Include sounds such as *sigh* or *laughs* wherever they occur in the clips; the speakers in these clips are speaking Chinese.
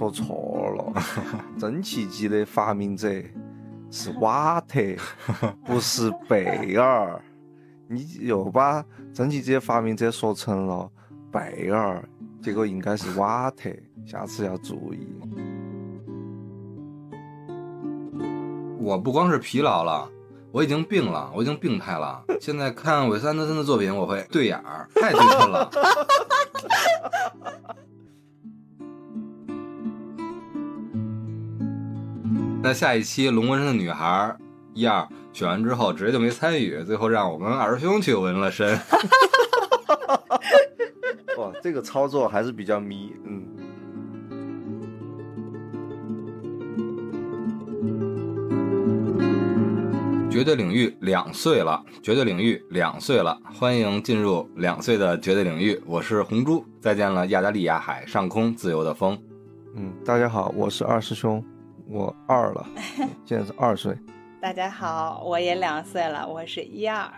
说错了，蒸汽机的发明者是瓦特，不是贝尔。你又把蒸汽机的发明者说成了贝尔，结果应该是瓦特，下次要注意。我不光是疲劳了，我已经病了，我已经病态了。现在看韦斯安德森的作品，我会对眼儿，太对称了。*laughs* 那下一期《龙纹身的女孩》一二选完之后，直接就没参与，最后让我跟二师兄去纹了身。*laughs* 哇，这个操作还是比较迷，嗯。绝对领域两岁了，绝对领域两岁了，欢迎进入两岁的绝对领域。我是红猪，再见了，亚加利亚海上空自由的风。嗯，大家好，我是二师兄，我二了，*laughs* 现在是二岁。大家好，我也两岁了，我是一二。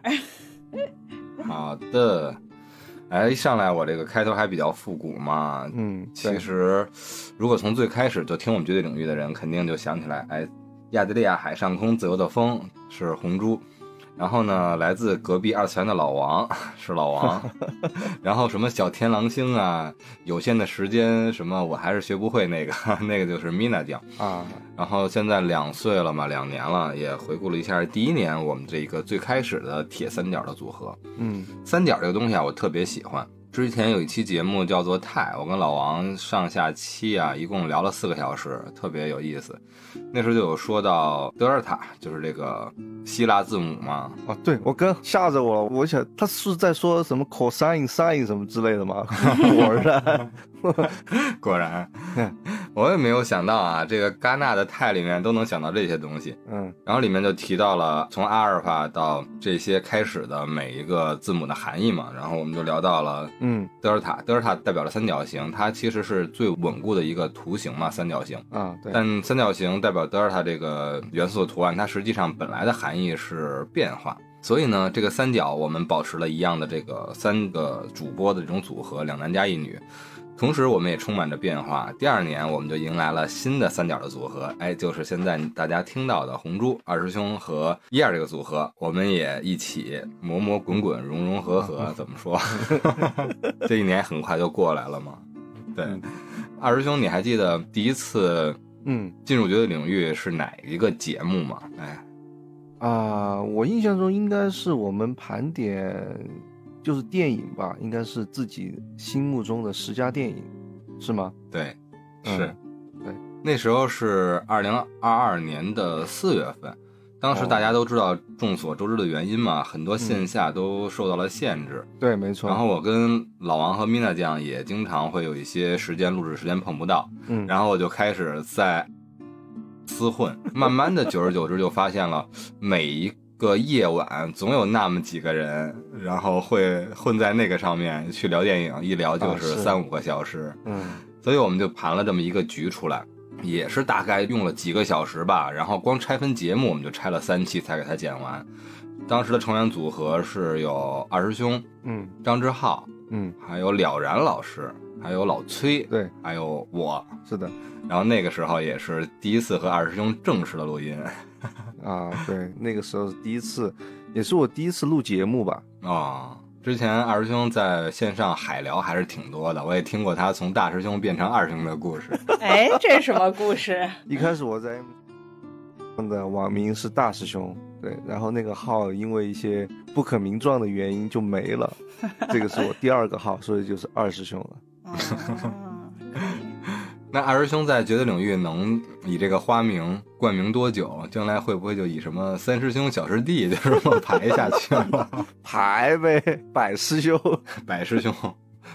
好的，哎，一上来我这个开头还比较复古嘛，嗯，其实如果从最开始就听我们绝对领域的人，肯定就想起来，哎。亚得利亚海上空自由的风是红猪，然后呢，来自隔壁二次元的老王 *laughs* 是老王，*laughs* 然后什么小天狼星啊，有限的时间什么我还是学不会那个 *laughs* 那个就是 Mina 酱。啊，然后现在两岁了嘛，两年了，也回顾了一下第一年我们这个最开始的铁三角的组合，嗯，三角这个东西啊，我特别喜欢。之前有一期节目叫做《泰》，我跟老王上下期啊，一共聊了四个小时，特别有意思。那时候就有说到德尔塔，就是这个希腊字母嘛。哦，对，我哥吓着我了，我想他是在说什么 cosine、sin 什么之类的吗？*laughs* 我是，*laughs* 果然，我也没有想到啊，这个戛纳的泰里面都能想到这些东西。嗯，然后里面就提到了从阿尔法到这些开始的每一个字母的含义嘛。然后我们就聊到了。嗯，德尔塔，德尔塔代表了三角形，它其实是最稳固的一个图形嘛，三角形啊，对。但三角形代表德尔塔这个元素的图案，它实际上本来的含义是变化，所以呢，这个三角我们保持了一样的这个三个主播的这种组合，两男加一女。同时，我们也充满着变化。第二年，我们就迎来了新的三角的组合，哎，就是现在大家听到的红猪二师兄和一二这个组合。我们也一起磨磨滚滚，融融合合，*laughs* 怎么说？*laughs* 这一年很快就过来了嘛。对，二师兄，你还记得第一次嗯进入绝对领域是哪一个节目吗？哎，啊，我印象中应该是我们盘点。就是电影吧，应该是自己心目中的十佳电影，是吗？对，是，对，那时候是二零二二年的四月份，当时大家都知道众所周知的原因嘛，很多线下都受到了限制。对，没错。然后我跟老王和米娜酱也经常会有一些时间录制时间碰不到，嗯，然后我就开始在厮混，慢慢的，久而久之就发现了每一。个夜晚总有那么几个人，然后会混在那个上面去聊电影，一聊就是三五个小时。嗯，所以我们就盘了这么一个局出来，也是大概用了几个小时吧。然后光拆分节目，我们就拆了三期才给它剪完。当时的成员组合是有二师兄，嗯，张志浩，嗯，还有了然老师，还有老崔，对，还有我，是的。然后那个时候也是第一次和二师兄正式的录音。*laughs* 啊，对，那个时候是第一次，也是我第一次录节目吧。啊，之前二师兄在线上海聊还是挺多的，我也听过他从大师兄变成二师兄的故事。*laughs* 哎，这是什么故事？*laughs* 一开始我在的网名是大师兄，对，然后那个号因为一些不可名状的原因就没了，这个是我第二个号，所以就是二师兄了。*laughs* 那二师兄在绝对领域能以这个花名冠名多久？将来会不会就以什么三师兄、小师弟就这么排下去了？*laughs* 排呗，百师兄、百师兄、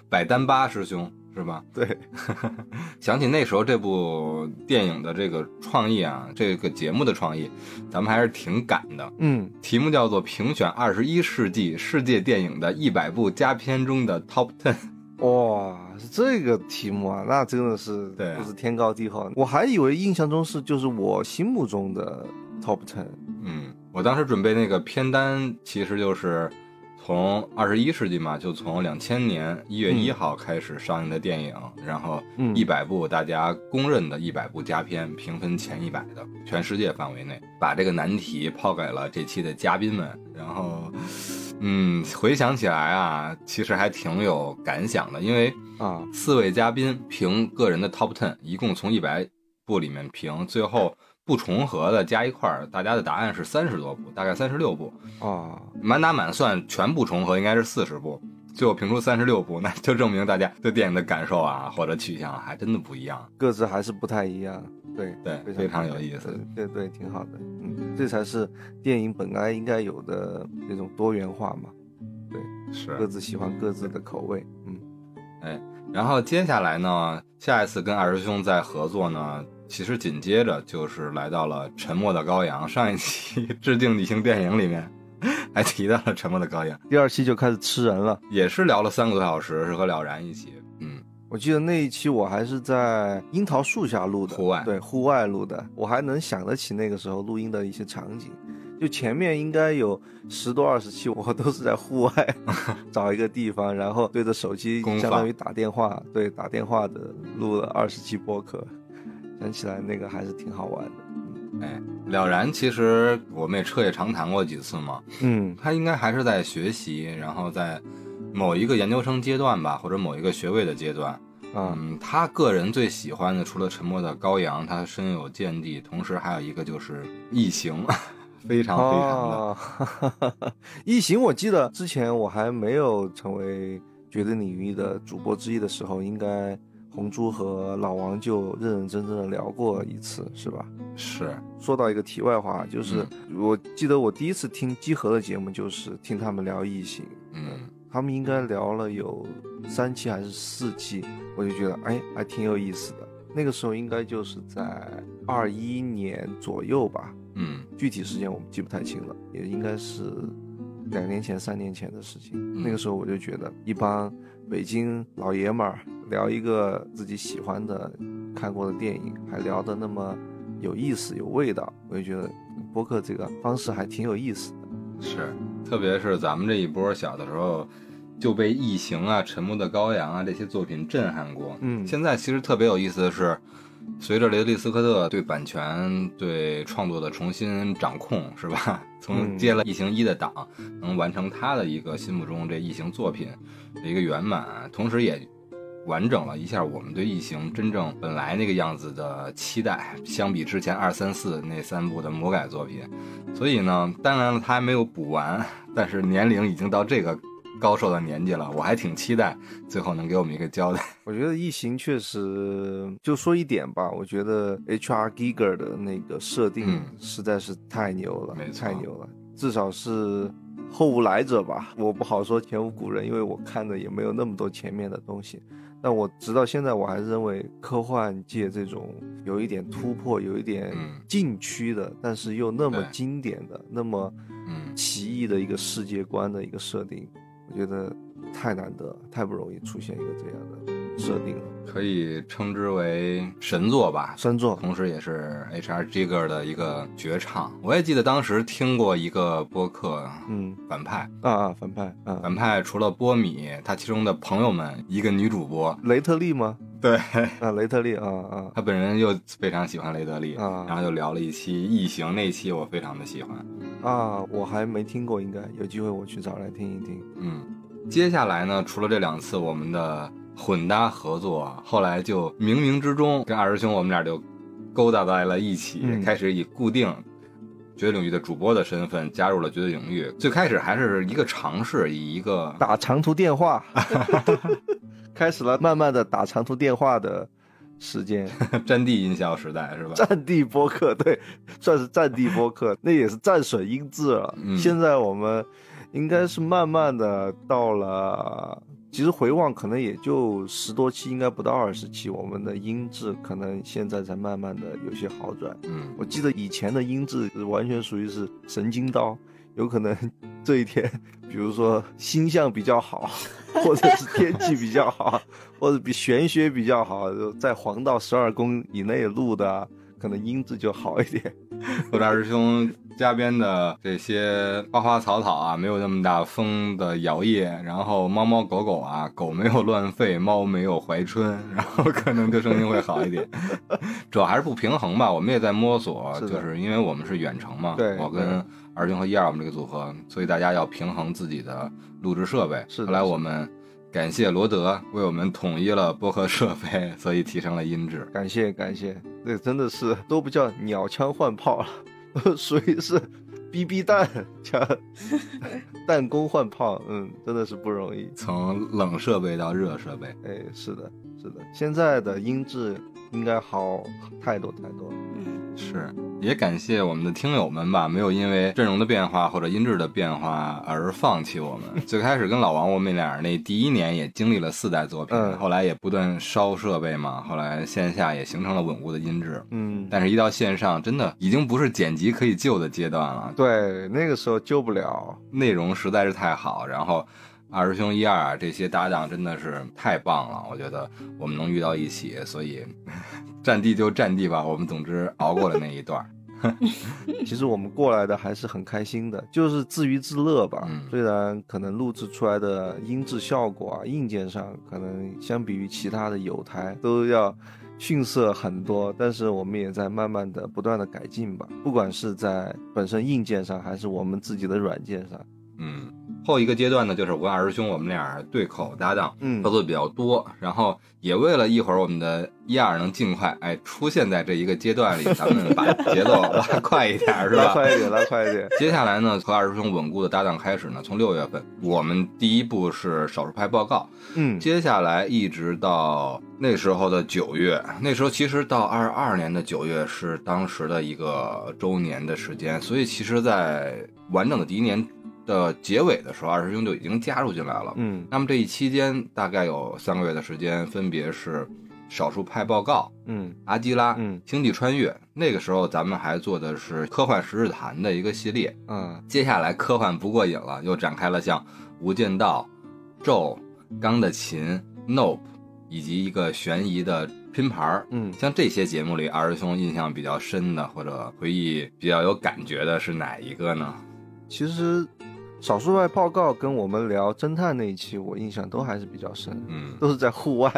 百单八师兄是吧？对。*laughs* 想起那时候这部电影的这个创意啊，这个节目的创意，咱们还是挺赶的。嗯，题目叫做评选二十一世纪世界电影的一百部佳片中的 Top Ten。哇，是这个题目啊，那真的是对，不是天高地厚。我还以为印象中是就是我心目中的 top ten。嗯，我当时准备那个片单，其实就是从二十一世纪嘛，就从两千年一月一号开始上映的电影，然后嗯。一百部大家公认的一百部佳片，评分前一百的，全世界范围内，把这个难题抛给了这期的嘉宾们，然后，嗯，回想起来啊，其实还挺有感想的，因为啊，四位嘉宾评个人的 top ten，一共从一百部里面评，最后不重合的加一块儿，大家的答案是三十多部，大概三十六部。哦，满打满算全部重合应该是四十部，最后评出三十六部，那就证明大家对电影的感受啊或者取向还真的不一样。各自还是不太一样，对对，非非常有意思。对对对，挺好的，嗯，这才是电影本来应该有的那种多元化嘛，对是各，自喜欢各自的口味，嗯哎然后接下来呢，下一次跟二师兄再合作呢，其实紧接着就是来到了《沉默的羔羊》。上一期 *laughs* 致敬女性电影里面还提到了《沉默的羔羊》，第二期就开始吃人了。也是聊了三个多小时，是和了然一起。嗯，我记得那一期我还是在樱桃树下录的，户外对，户外录的，我还能想得起那个时候录音的一些场景。就前面应该有十多二十期，我都是在户外 *laughs* 找一个地方，然后对着手机相当于打电话，对，打电话的录了二十期播客。想起来那个还是挺好玩的。哎，了然其实我们也彻夜长谈过几次嘛，嗯他应该还是在学习，然后在某一个研究生阶段吧，或者某一个学位的阶段。啊嗯，他个人最喜欢的，除了《沉默的羔羊》，他深有见地，同时还有一个就是《异形》，*laughs* 非常非常的。哦，异形，我记得之前我还没有成为绝对领域的主播之一的时候，应该红猪和老王就认认真真的聊过一次，是吧？是，说到一个题外话，就是我记得我第一次听集合的节目，就是听他们聊异形，嗯，他们应该聊了有三期还是四期，我就觉得哎还挺有意思的。那个时候应该就是在二一年左右吧，嗯，具体时间我们记不太清了，也应该是两年前、三年前的事情。嗯那个时候我就觉得，一帮北京老爷们儿聊一个自己喜欢的、看过的电影，还聊得那么有意思、有味道，我就觉得播客这个方式还挺有意思的。是，特别是咱们这一波小的时候就被《异形》啊、《沉默的羔羊》啊这些作品震撼过。嗯现在其实特别有意思的是，随着雷德利·斯科特对版权、对创作的重新掌控，是吧？*laughs* 从嗯接了《异形一》的档，能完成他的一个心目中这异形作品的一个圆满，同时也完整了一下我们对异形真正本来那个样子的期待，相比之前二三四那三部的魔改作品。所以呢，当然了，他还没有补完，但是年龄已经到这个高寿的年纪了，我还挺期待最后能给我们一个交代。*laughs* 我觉得异形确实，就说一点吧，我觉得 H.R. Giger 的那个设定嗯实在是太牛了，没错太牛了，至少是后无来者吧。我不好说前无古人，因为我看的也没有那么多前面的东西。但我直到现在，我还是认为科幻界这种有一点突破、有一点嗯禁区的，但是又那么经典的、那么嗯奇异的一个世界观的一个设定，我觉得太难得了，太不容易出现一个这样的设定了。可以称之为神作吧，神作，同时也是 H.R. Giger 的一个绝唱。我也记得当时听过一个播客，嗯反派。啊啊，反派啊，反派除了波米，他其中的朋友们，一个女主播，雷特利吗？*laughs* 对啊，雷特利啊啊 *laughs* 他本人又非常喜欢雷德利，啊然后又聊了一期《异形》，那期我非常的喜欢。啊！我还没听过，应该有机会我去找来听一听。嗯，接下来呢，除了这两次我们的混搭合作，后来就冥冥之中跟二师兄我们俩就勾搭在了一起，嗯开始以固定绝对领域的主播的身份加入了绝对领域。最开始还是一个尝试，以一个打长途电话，*laughs* 开始了慢慢的打长途电话的时间。*laughs* 战地音效时代，是吧？战地播客，对，算是战地播客，那也是战损音质了。嗯现在我们应该是慢慢的到了，其实回望可能也就十多期，应该不到二十期，我们的音质可能现在才慢慢的有些好转。嗯，我记得以前的音质完全属于是神经刀，有可能这一天，比如说星象比较好，*laughs* 或者是天气比较好，或者比玄学比较好，在黄道十二宫以内录的啊，可能音质就好一点。我大师兄家边的这些花花草草啊，没有那么大风的摇曳，然后猫猫狗狗啊，狗没有乱吠，猫没有怀春，然后可能就声音会好一点。*laughs* 主要还是不平衡吧，我们也在摸索，是就是因为我们是远程嘛，对我跟二兄和一二我们这个组合，所以大家要平衡自己的录制设备。是后来我们感谢罗德为我们统一了播客设备，所以提升了音质。感谢感谢，这真的是都不叫鸟枪换炮了，*laughs* 属于是逼逼弹加弹弓换炮，嗯，真的是不容易。从冷设备到热设备，哎，是的，是的，现在的音质应该好太多太多了。嗯，是，也感谢我们的听友们吧，没有因为阵容的变化或者音质的变化而放弃我们。*laughs* 最开始跟老王我们俩那第一年也经历了四代作品，嗯后来也不断烧设备嘛，后来线下也形成了稳固的音质。嗯，但是，一到线上，真的已经不是剪辑可以救的阶段了，对，那个时候救不了。内容实在是太好，然后。二师兄一二啊，这些搭档真的是太棒了，我觉得我们能遇到一起，所以 *laughs* 战地就战地吧，我们总之熬过了那一段。*laughs* 其实我们过来的还是很开心的，就是自娱自乐吧。嗯虽然可能录制出来的音质效果啊，硬件上可能相比于其他的友台都要逊色很多，但是我们也在慢慢的不断的改进吧。不管是在本身硬件上，还是我们自己的软件上。嗯，后一个阶段呢，就是我跟二师兄我们俩对口搭档，嗯合作比较多，然后也为了一会儿我们的一二能尽快哎出现在这一个阶段里，*laughs* 咱们把节奏拉快一点，是吧？拉快一点，拉快一点。*laughs* 接下来呢，和二师兄稳固的搭档开始呢，从六月份，我们第一步是少数派报告，嗯，接下来一直到那时候的九月，那时候其实到二二年的九月是当时的一个周年的时间，所以其实，在完整的第一年的结尾的时候，二师兄就已经加入进来了。嗯那么这一期间大概有三个月的时间，分别是少数派报告、嗯阿基拉、嗯星际穿越。那个时候咱们还做的是科幻十日谈的一个系列。嗯接下来科幻不过瘾了，又展开了像《无间道》、《咒》、《钢的琴》、Nope，以及一个悬疑的拼盘儿。嗯，像这些节目里，二师兄印象比较深的或者回忆比较有感觉的是哪一个呢？其实少数派报告跟我们聊侦探那一期，我印象都还是比较深，嗯，都是在户外，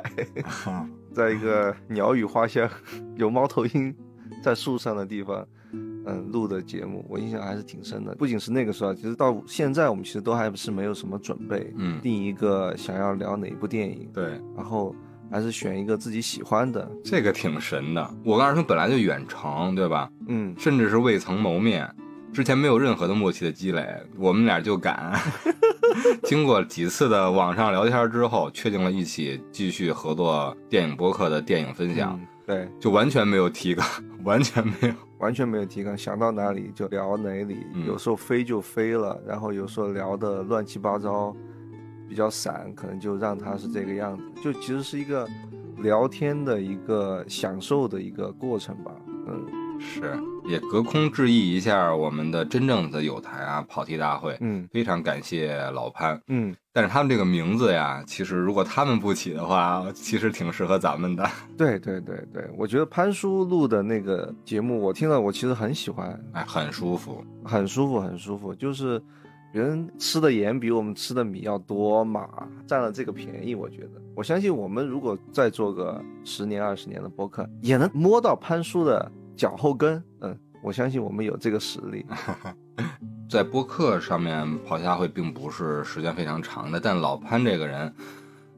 *laughs* 在一个鸟语花香、*laughs* 有猫头鹰在树上的地方，嗯，录的节目，我印象还是挺深的。不仅是那个时候，其实到现在我们其实都还是没有什么准备，嗯，定一个想要聊哪一部电影，对，然后还是选一个自己喜欢的，这个挺神的。我跟二师兄本来就远程，对吧？嗯，甚至是未曾谋面，之前没有任何的默契的积累，我们俩就敢。*laughs* 经过几次的网上聊天之后，确定了一起继续合作电影播客的电影分享，嗯对，就完全没有提纲，*laughs* 完全没有。完全没有提纲，想到哪里就聊哪里，嗯。有时候飞就飞了，然后有时候聊的乱七八糟，比较散，可能就让他是这个样子，就其实是一个聊天的一个享受的一个过程吧，嗯。是，也隔空致意一下我们的真正的有台啊，跑题大会，嗯非常感谢老潘。嗯，但是他们这个名字呀，其实如果他们不起的话，其实挺适合咱们的。*laughs* 对对对对，我觉得潘叔录的那个节目，我听了我其实很喜欢，哎，很舒服。很舒服很舒服，就是。别人吃的盐比我们吃的米要多嘛，占了这个便宜，我觉得。我相信我们如果再做个十年二十年的播客，也能摸到潘叔的脚后跟。嗯，我相信我们有这个实力。*laughs* 在播客上面跑题大会并不是时间非常长的，但老潘这个人，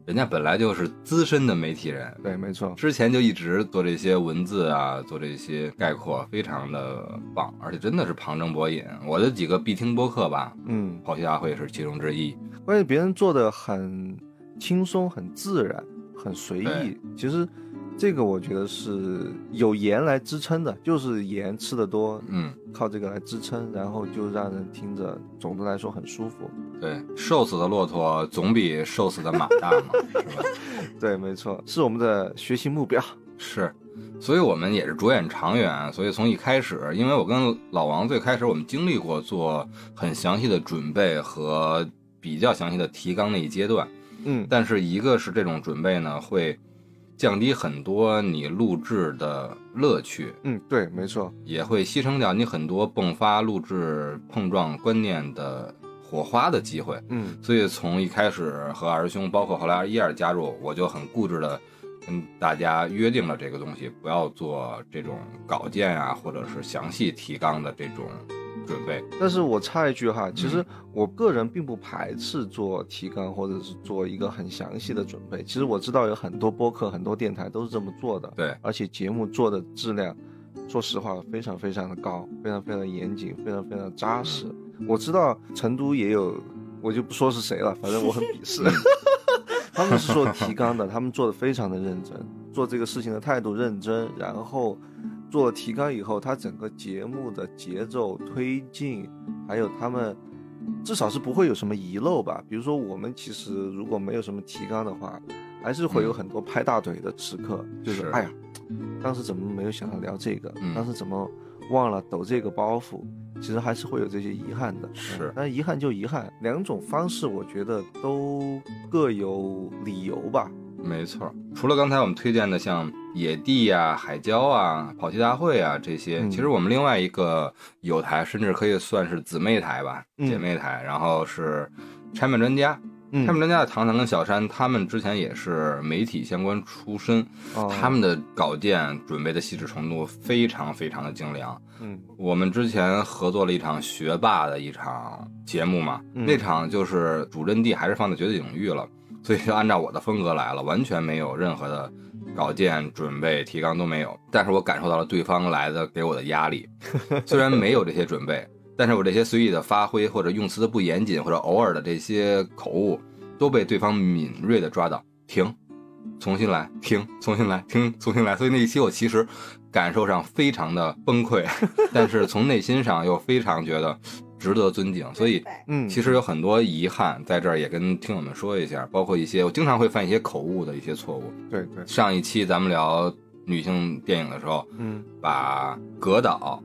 人家本来就是资深的媒体人，对，没错。之前就一直做这些文字啊，做这些概括，非常的棒，而且真的是旁征博引。我的几个必听播客吧，嗯，跑题大会是其中之一。关键别人做的很轻松、很自然、很随意。其实这个我觉得是有盐来支撑的，就是盐吃的多，嗯，靠这个来支撑，然后就让人听着，总的来说很舒服。对，瘦死的骆驼总比瘦死的马大嘛，是吧？*laughs* 对，没错，是我们的学习目标。是，所以我们也是着眼长远。所以从一开始，因为我跟老王最开始我们经历过做很详细的准备和比较详细的提纲那一阶段，嗯但是一个是这种准备呢会降低很多你录制的乐趣，嗯，对，没错，也会牺牲掉你很多迸发录制碰撞观念的火花的机会。嗯所以从一开始和二师兄，包括后来二一二加入，我就很固执的跟大家约定了这个东西，不要做这种稿件啊，或者是详细提纲的这种准备。但是我插一句哈，嗯其实我个人并不排斥做提纲或者是做一个很详细的准备。其实我知道有很多播客、很多电台都是这么做的，对，而且节目做的质量，说实话非常非常的高，非常非常严谨，非常非常扎实。我知道成都也有，我就不说是谁了，反正我很鄙视。*laughs* *laughs* 他们是做提纲的，他们做的非常的认真，做这个事情的态度认真，然后做了提纲以后，他整个节目的节奏推进，还有他们至少是不会有什么遗漏吧。比如说我们其实如果没有什么提纲的话，还是会有很多拍大腿的时刻，就是是哎呀，当时怎么没有想到聊这个？嗯当时怎么忘了抖这个包袱？其实还是会有这些遗憾的。是嗯但遗憾就遗憾，两种方式我觉得都各有理由吧。没错，除了刚才我们推荐的像野地啊、海椒啊、跑题大会啊这些，嗯其实我们另外一个有台，甚至可以算是姊妹台吧，嗯。姐妹台，然后是拆漫专家。嗯。拆漫专家的唐唐跟小山，他们之前也是媒体相关出身，哦。他们的稿件准备的细致程度非常非常的精良。嗯。我们之前合作了一场学霸的一场节目嘛，嗯。那场就是主阵地还是放在绝对领域了，所以就按照我的风格来了，完全没有任何的稿件准备、提纲都没有。但是我感受到了对方来的给我的压力，虽然没有这些准备，但是我这些随意的发挥或者用词的不严谨或者偶尔的这些口误，都被对方敏锐的抓到，停。重新来，停，重新来，停，重新来。所以那一期我其实感受上非常的崩溃，*laughs* 但是从内心上又非常觉得值得尊敬。所以嗯，其实有很多遗憾，在这儿也跟听友们说一下，包括一些我经常会犯一些口误的一些错误。对对，上一期咱们聊女性电影的时候，嗯把葛导，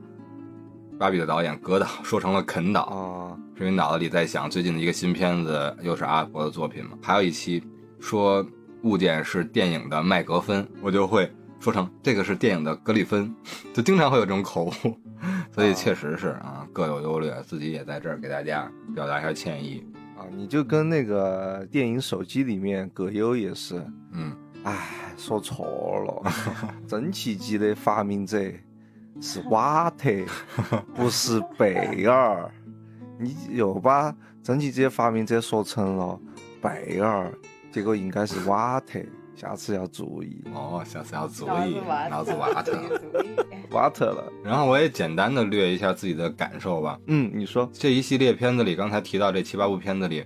芭比的导演葛导 *laughs* 说成了肯导，啊是因为脑子里在想最近的一个新片子又是阿婆的作品嘛。还有一期说物件是电影的麦格芬，我就会说成这个是电影的格里芬，就经常会有这种口误，所以确实是啊各有优劣，自己也在这儿给大家表达一下歉意。啊，你就跟那个电影手机里面葛优也是，嗯，唉，说错了，蒸汽机的发明者是瓦特，不是贝尔。你又把蒸汽机的发明者说成了贝尔，结果应该是瓦特，下次要注意哦，下次要注意，脑子瓦特。瓦 *laughs* 特了。然后我也简单的略一下自己的感受吧。嗯，你说，这一系列片子里，刚才提到这七八部片子里，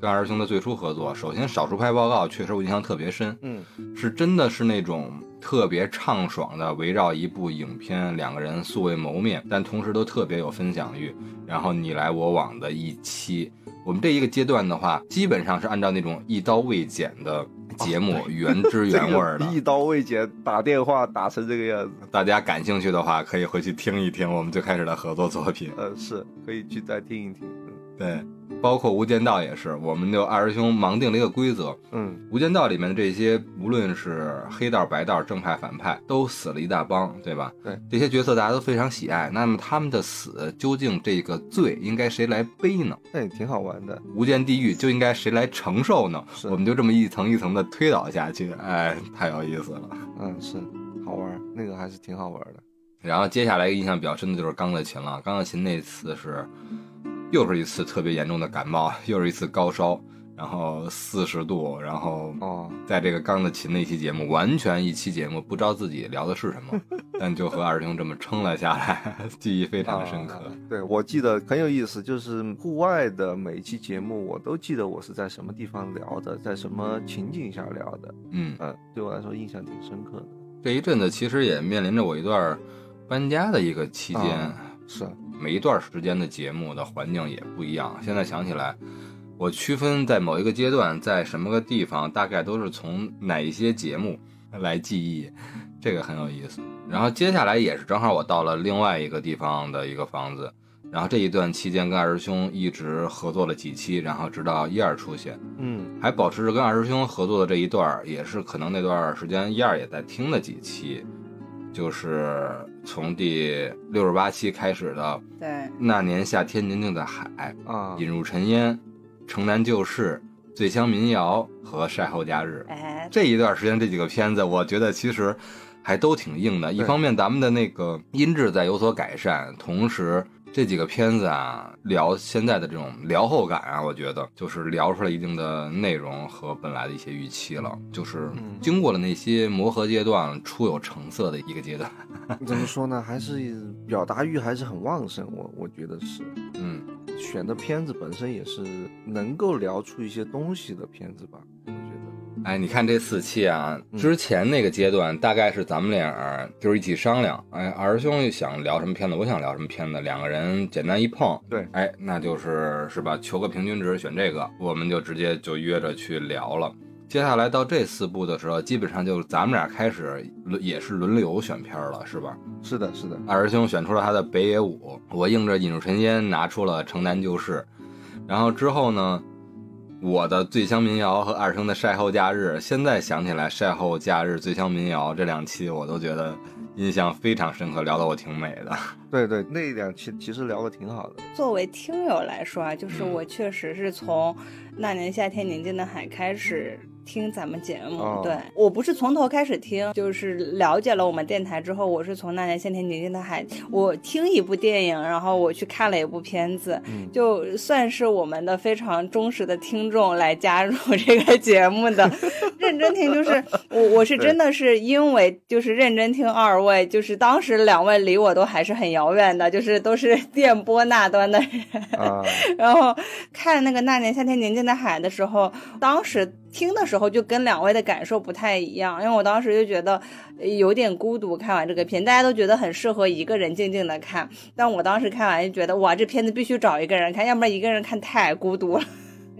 跟二师兄的最初合作，首先《少数派报告》确实我印象特别深，嗯是真的是那种特别畅爽的，围绕一部影片，两个人素未谋面，但同时都特别有分享欲，然后你来我往的一期。我们这一个阶段的话，基本上是按照那种一刀未剪的节目，原汁原味儿的。*laughs* 一刀未剪，打电话打成这个样子，大家感兴趣的话，可以回去听一听我们最开始的合作作品。呃，是可以去再听一听。嗯对，包括《无间道》也是，我们就二师兄盲定了一个规则，《嗯无间道》里面的这些，无论是黑道、白道、正派、反派，都死了一大帮，对吧？对，这些角色大家都非常喜爱。那么他们的死，究竟这个罪应该谁来背呢？那也挺好玩的。无间地狱就应该谁来承受呢？是我们就这么一层一层的推导下去，哎，太有意思了。嗯，是好玩，那个还是挺好玩的。然后接下来印象比较深的就是钢的琴了。钢的琴那次是又是一次特别严重的感冒，又是一次高烧，然后四十度，然后哦，在这个钢的琴的一期节目，完全一期节目不知道自己聊的是什么，*laughs* 但就和二师兄这么撑了下来，记忆非常的深刻。啊对，我记得很有意思，就是户外的每一期节目，我都记得我是在什么地方聊的，在什么情景下聊的。嗯，嗯，对我来说印象挺深刻的。这一阵子其实也面临着我一段搬家的一个期间。啊是，每一段时间的节目的环境也不一样。现在想起来，我区分在某一个阶段，在什么个地方，大概都是从哪一些节目来记忆，这个很有意思。然后接下来也是正好我到了另外一个地方的一个房子，然后这一段期间跟二师兄一直合作了几期，然后直到一二出现，嗯还保持着跟二师兄合作的这一段儿，也是可能那段时间一二也在听的几期，就是从第六十八期开始的对，那年夏天宁静的海，啊，引入尘烟、城南旧事、醉乡民谣和晒后假日。哎，这一段时间这几个片子，我觉得其实还都挺硬的。一方面，咱们的那个音质在有所改善，同时这几个片子啊，聊现在的这种聊后感啊，我觉得就是聊出来一定的内容和本来的一些预期了，就是嗯经过了那些磨合阶段，初有成色的一个阶段。怎么说呢？还是表达欲还是很旺盛，我我觉得是。嗯，选的片子本身也是能够聊出一些东西的片子吧。哎，你看这四期啊，嗯。之前那个阶段大概是咱们俩就是一起商量，哎，二师兄想聊什么片子，我想聊什么片子，两个人简单一碰，对哎，那就是是吧，求个平均值，选这个，我们就直接就约着去聊了。接下来到这四部的时候，基本上就是咱们俩开始轮也是轮流选片儿了，是吧？是的，是的，二师兄选出了他的北野武，我应着引入尘烟拿出了城南旧事，然后之后呢，我的醉乡民谣和二声的晒后假日，现在想起来晒后假日、醉乡民谣这两期，我都觉得印象非常深刻，聊得我挺美的。*laughs* 对对，那两期其实聊得挺好的。作为听友来说啊，就是嗯我确实是从那年夏天宁静的海开始听咱们节目。哦。对。我不是从头开始听，就是了解了我们电台之后，我是从那年夏天宁静的海，我听一部电影，然后我去看了一部片子，嗯。就算是我们的非常忠实的听众来加入这个节目的，认真听就是我我是真的是因为就是认真听二位，就是当时两位离我都还是很遥远的，就是都是 *laughs* 电波那端的人，啊，*laughs* 然后看那个那年夏天宁静的海的时候，当时听的时候就跟两位的感受不太一样，因为我当时就觉得有点孤独。看完这个片，大家都觉得很适合一个人静静的看，但我当时看完就觉得哇，这片子必须找一个人看，要不然一个人看太孤独了。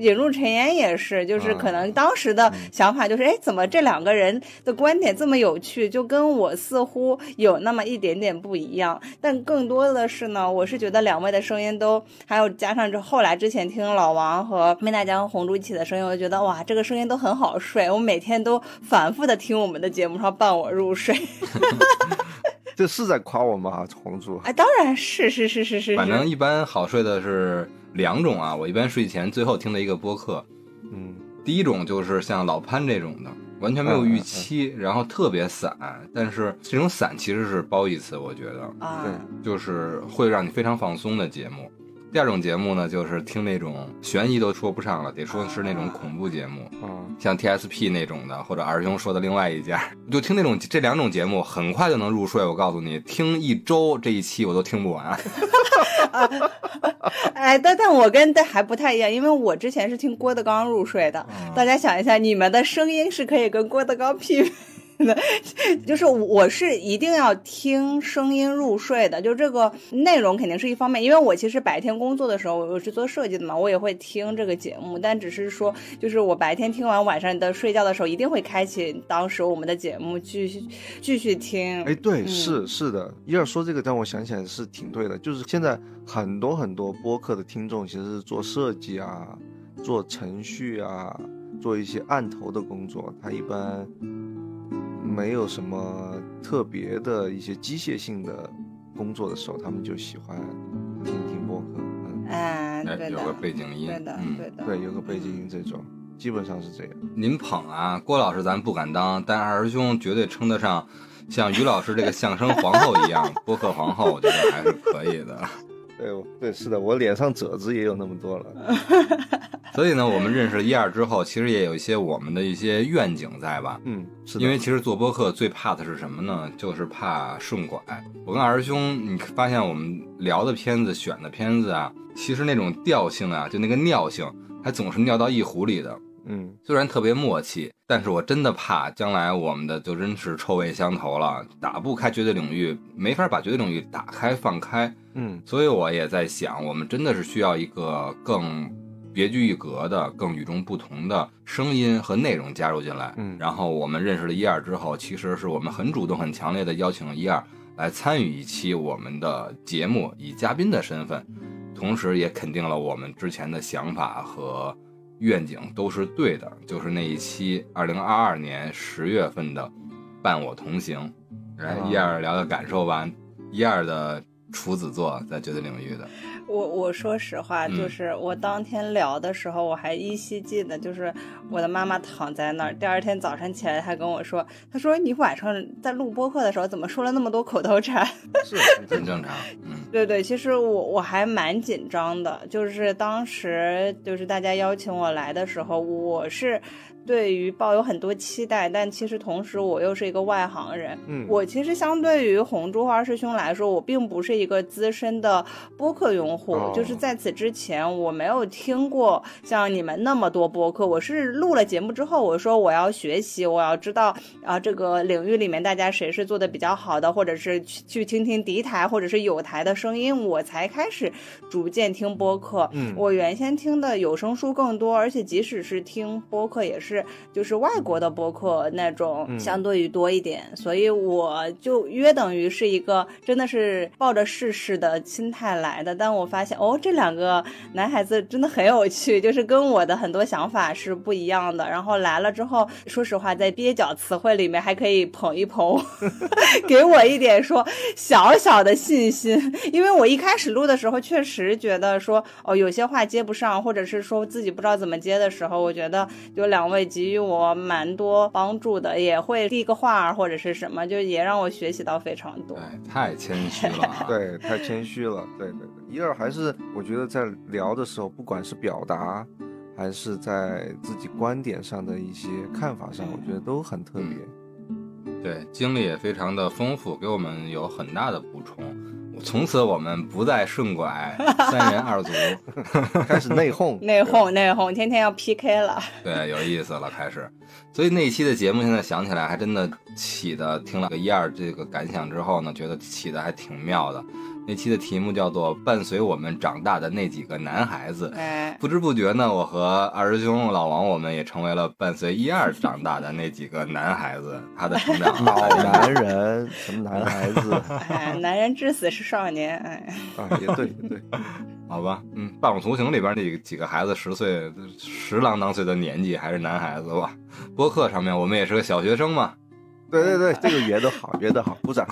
引入尘烟也是，就是可能当时的想法就是，哎，怎么这两个人的观点这么有趣，就跟我似乎有那么一点点不一样。但更多的是呢，我是觉得两位的声音都，还有加上这后来之前听老王和梅大江、红珠一起的声音，我就觉得哇，这个声音都很好睡。我每天都反复的听我们的节目，然后伴我入睡。*laughs* 这是在夸我吗？红珠，哎，当然是是是是是，反正一般好睡的是两种啊，我一般睡前最后听的一个播客，嗯，第一种就是像老潘这种的，完全没有预期，然后特别散，但是这种散其实是褒义词，我觉得。啊，就是会让你非常放松的节目。第二种节目呢，就是听那种悬疑都说不上了，得说是那种恐怖节目，啊，像 TSP 那种的，或者二师兄说的另外一家，就听那种这两种节目，很快就能入睡。我告诉你，听一周这一期我都听不完。*laughs* 哎，但但我跟这还不太一样，因为我之前是听郭德纲入睡的。大家想一下，你们的声音是可以跟郭德纲媲美的，*laughs* 就是我是一定要听声音入睡的。就这个内容肯定是一方面，因为我其实白天工作的时候，我是做设计的嘛，我也会听这个节目，但只是说，就是我白天听完，晚上的睡觉的时候，一定会开启当时我们的节目继续继续听。哎，对，嗯是是的，伊尔说这个让我想起来是挺对的，就是现在很多很多播客的听众其实是做设计啊，做程序啊，做一些案头的工作，他一般没有什么特别的一些机械性的工作的时候，他们就喜欢听听播客，嗯，对有，个背景音，对的，嗯，对的，对，有个背景音这种，基本上是这样。您捧啊，郭老师咱不敢当，但二师兄绝对称得上像于老师这个相声皇后一样，*laughs* 播客皇后，我觉得还是可以的。对我对，是的，我脸上褶子也有那么多了。*laughs* 所以呢，我们认识了一二之后，其实也有一些我们的一些愿景在吧。嗯，是的，因为其实做播客最怕的是什么呢？就是怕顺拐。我跟二师兄，你发现我们聊的片子、选的片子啊，其实那种调性啊，就那个尿性，还总是尿到一壶里的。嗯，虽然特别默契，但是我真的怕将来我们的就真是臭味相投了，打不开绝对领域，没法把绝对领域打开放开。嗯，所以我也在想，我们真的是需要一个更别具一格的、更与众不同的声音和内容加入进来。嗯然后我们认识了一二之后，其实是我们很主动、很强烈的邀请一二来参与一期我们的节目，以嘉宾的身份，同时也肯定了我们之前的想法和愿景都是对的，就是那一期二零二二年十月份的《伴我同行》，来一二聊聊感受吧，一二的处子座在绝对领域的。我我说实话，嗯就是我当天聊的时候，我还依稀记得，就是我的妈妈躺在那儿，第二天早上起来，她跟我说，她说你晚上在录播客的时候怎么说了那么多口头禅？*laughs* 是很正常，嗯，对对，其实我我还蛮紧张的，就是当时就是大家邀请我来的时候，我是对于抱有很多期待，但其实同时我又是一个外行人。嗯我其实相对于红珠和二师兄来说，我并不是一个资深的播客用户，哦就是在此之前我没有听过像你们那么多播客。我是录了节目之后，我说我要学习，我要知道啊这个领域里面大家谁是做的比较好的，或者是去去听听敌台或者是有台的声音，我才开始逐渐听播客。嗯我原先听的有声书更多，而且即使是听播客，也是就是外国的播客那种嗯相对于多一点，所以我就约等于是一个真的是抱着试试的心态来的。但我发现哦，这两个男孩子真的很有趣，就是跟我的很多想法是不一样的。然后来了之后，说实话，在蹩脚词汇里面还可以捧一捧，*laughs* *laughs* 给我一点说小小的信心，因为我一开始录的时候确实觉得说哦，有些话接不上，或者是说自己不知道怎么接的时候，我觉得就两位给予我蛮多帮助的，也会递个话儿或者是什么，就也让我学习到非常多。哎，太谦虚了啊，*laughs* 对，太谦虚了。对对对，一二还是我觉得在聊的时候，不管是表达，还是在自己观点上的一些看法上，我觉得都很特别。对，经历也非常的丰富，给我们有很大的补充。从此我们不再顺拐 *laughs* 三人二组，*laughs* *laughs* 开始内讧，内讧内讧，天天要 PK 了。对，有意思了，开始。所以那一期的节目现在想起来还真的起的，听了个一二这个感想之后呢，觉得起的还挺妙的。那期的题目叫做“伴随我们长大的那几个男孩子”。哎，不知不觉呢，我和二师兄老王，我们也成为了伴随一二长大的那几个男孩子。他的成长老男人，什么男孩子 *laughs* 哎，男人至死是少年。哎，啊？也对，也对，好吧，嗯，《伴我同行》里边那几个孩子十岁、十郎当岁的年纪还是男孩子吧。播客上面我们也是个小学生嘛。对对对，这个圆的好，圆的好，鼓掌。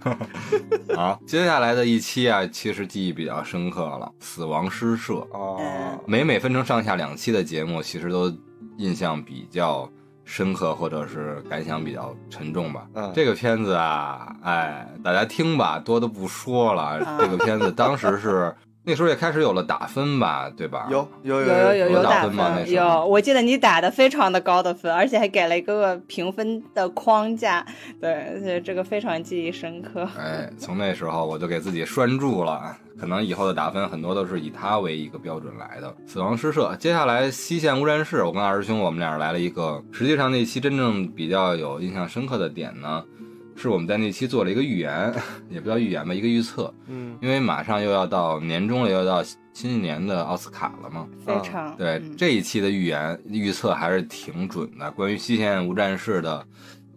*laughs* 好，接下来的一期啊，其实记忆比较深刻了，《死亡诗社》。哦，每每分成上下两期的节目，其实都印象比较深刻，或者是感想比较沉重吧。嗯这个片子啊，哎，大家听吧，多的不说了。啊这个片子当时是那时候也开始有了打分吧，对吧？有有有有有有打打分吗那时候有，我记得你打的非常的高的分，而且还给了一个评分的框架，对，所以这个非常记忆深刻。哎，从那时候我就给自己拴住了，可能以后的打分很多都是以它为一个标准来的。死亡诗社，接下来西线无战事，我跟二师兄我们俩来了一个，实际上那期真正比较有印象深刻的点呢，是我们在那期做了一个预言，*laughs* 也不叫预言吧，一个预测，嗯，因为马上又要到年终了，又要到新一年的奥斯卡了嘛。非常。对、嗯。这一期的预言预测还是挺准的，关于《西线无战事》的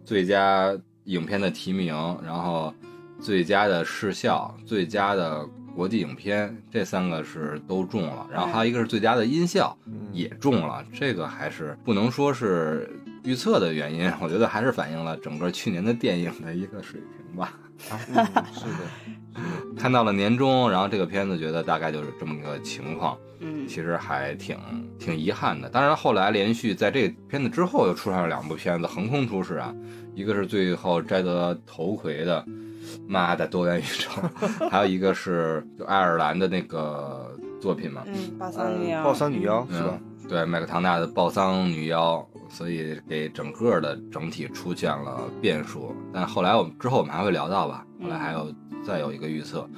最佳影片的提名，然后最佳的视效、最佳的国际影片这三个是都中了，然后还有一个是最佳的音效嗯也中了，这个还是不能说是预测的原因，我觉得还是反映了整个去年的电影的一个水平吧。*laughs* 嗯是的，是的，看到了年终，然后这个片子觉得大概就是这么个情况。嗯，其实还挺挺遗憾的。当然，后来连续在这个片子之后又出上了两部片子，横空出世啊，一个是最后摘得头盔的，妈的多元宇宙，*laughs* 还有一个是就爱尔兰的那个作品嘛，嗯，巴桑女嗯，妖，爆伤女妖嗯是吧？对，麦克唐纳的暴桑女妖，所以给整个的整体出现了变数。但后来我们之后我们还会聊到吧，后来还有再有一个预测。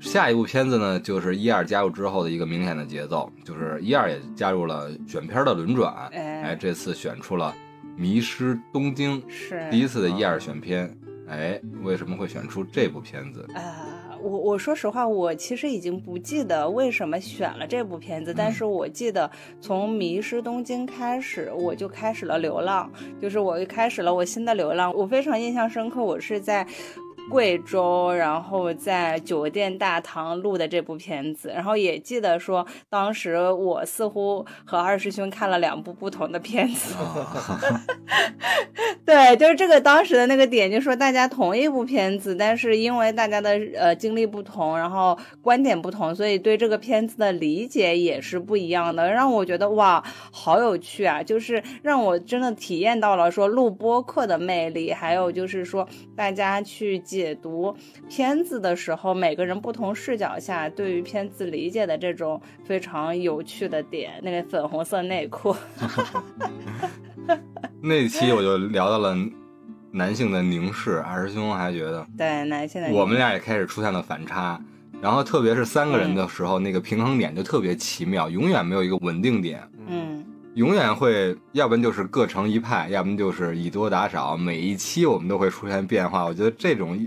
下一部片子呢，就是一二加入之后的一个明显的节奏，就是一二也加入了选片的轮转，哎哎，这次选出了《迷失东京》，是第一次的一二选片，哎，为什么会选出这部片子？啊，我我说实话，我其实已经不记得为什么选了这部片子，但是我记得从《迷失东京》开始，我就开始了流浪，就是我开始了我新的流浪。我非常印象深刻，我是在。贵州，然后在酒店大堂录的这部片子，然后也记得说，当时我似乎和二师兄看了两部不同的片子。*laughs* 对，就是这个当时的那个点，就说大家同一部片子，但是因为大家的呃经历不同，然后观点不同，所以对这个片子的理解也是不一样的，让我觉得哇，好有趣啊！就是让我真的体验到了说录播课的魅力，还有就是说大家去解读片子的时候，每个人不同视角下对于片子理解的这种非常有趣的点。那个粉红色内裤。*laughs* 那期我就聊到了男性的凝视，二师兄还觉得对男性的，我们俩也开始出现了反差，然后特别是三个人的时候，那个平衡点就特别奇妙，永远没有一个稳定点，嗯，永远会要不然就是各成一派，要不然就是以多打少，每一期我们都会出现变化，我觉得这种。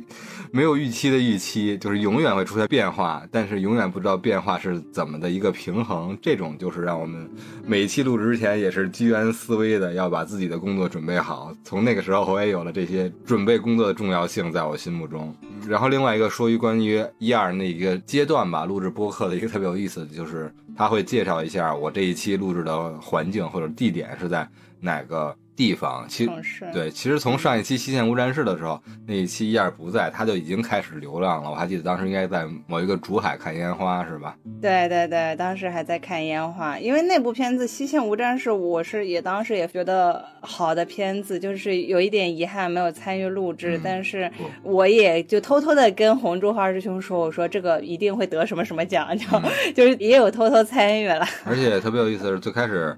没有预期的预期，就是永远会出现变化，但是永远不知道变化是怎么的一个平衡。这种就是让我们每一期录制之前也是居安思危的，要把自己的工作准备好。从那个时候，我也有了这些准备工作的重要性，在我心目中。然后另外一个说于关于一二那一个阶段吧，录制播客的一个特别有意思的就是，他会介绍一下我这一期录制的环境或者地点是在哪个。地方，其实对，其实从上一期《西线无战事》的时候，那一期一二不在，他就已经开始流浪了。我还记得当时应该在某一个竹海看烟花，是吧？对对对，当时还在看烟花。因为那部片子《西线无战事》，我是也当时也觉得好的片子，就是有一点遗憾没有参与录制，但是我也就偷偷的跟红珠二师兄说，我说这个一定会得什么什么奖，就 *laughs* 就是也有偷偷参与了。而且特别有意思的是，最开始。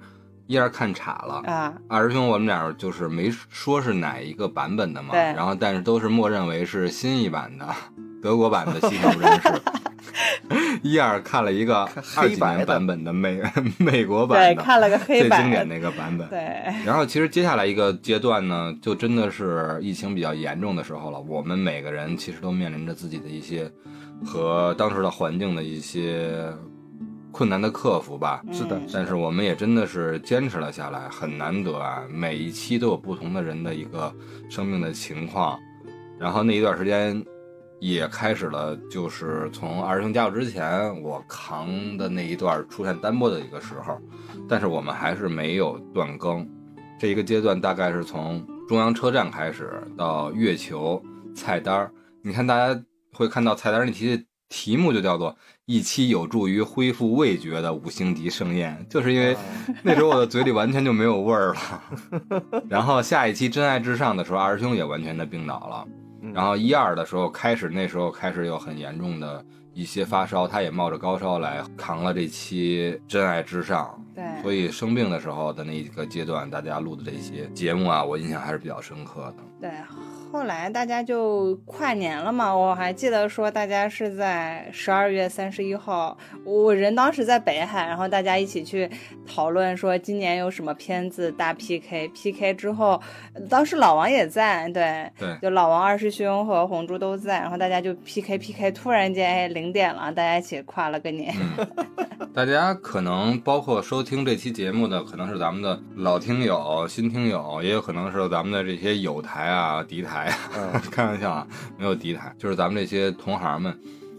一二看岔了啊！二师兄，我们俩就是没说是哪一个版本的嘛，然后但是都是默认为是新一版的德国版的《西线无战事》。一二看了一个二几年版本的美 *laughs* 美国版的，看了个黑版最经典那个版本。对。然后其实接下来一个阶段呢，就真的是疫情比较严重的时候了。我们每个人其实都面临着自己的一些和当时的环境的一些。困难的克服吧，是的，但是我们也真的是坚持了下来，很难得啊！每一期都有不同的人的一个生命的情况，然后那一段时间也开始了，就是从二师兄加入之前，我扛的那一段出现单播的一个时候，但是我们还是没有断更。这一个阶段大概是从中央车站开始到月球菜单你看大家会看到菜单那题题目就叫做。一期有助于恢复味觉的五星级盛宴，就是因为 *laughs* 那时候我的嘴里完全就没有味儿了。*laughs* 然后下一期真爱至上的时候，二师兄也完全的病倒了。然后一二的时候开始，那时候开始有很严重的一些发烧，他也冒着高烧来扛了这期真爱至上。对，所以生病的时候的那一个阶段，大家录的这些节目啊，我印象还是比较深刻的。对。后来大家就跨年了嘛，我还记得说大家是在十二月三十一号，我人当时在北海，然后大家一起去讨论说今年有什么片子大 PK，PK 之后，当时老王也在，对，对，就老王二师兄和红珠都在，然后大家就 PK，PK，突然间哎零点了，大家一起跨了个年。*laughs* 大家可能包括收听这期节目的，可能是咱们的老听友、新听友，也有可能是咱们的这些友台啊、敌台。啊，*laughs* 开玩笑啊，没有敌台，就是咱们这些同行们，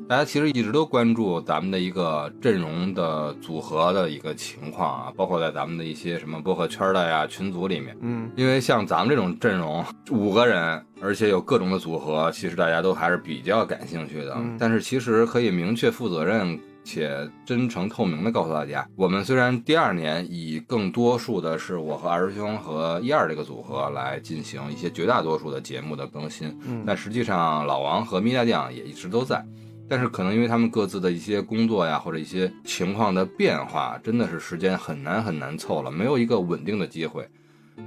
大家其实一直都关注咱们的一个阵容的组合的一个情况啊，包括在咱们的一些什么播客圈的呀群组里面，嗯，因为像咱们这种阵容五个人，而且有各种的组合，其实大家都还是比较感兴趣的，但是其实可以明确负责任。且真诚透明的告诉大家，我们虽然第二年以更多数的是我和二师兄和一二这个组合来进行一些绝大多数的节目的更新，嗯，但实际上老王和米大酱也一直都在，但是可能因为他们各自的一些工作呀或者一些情况的变化，真的是时间很难很难凑了，没有一个稳定的机会。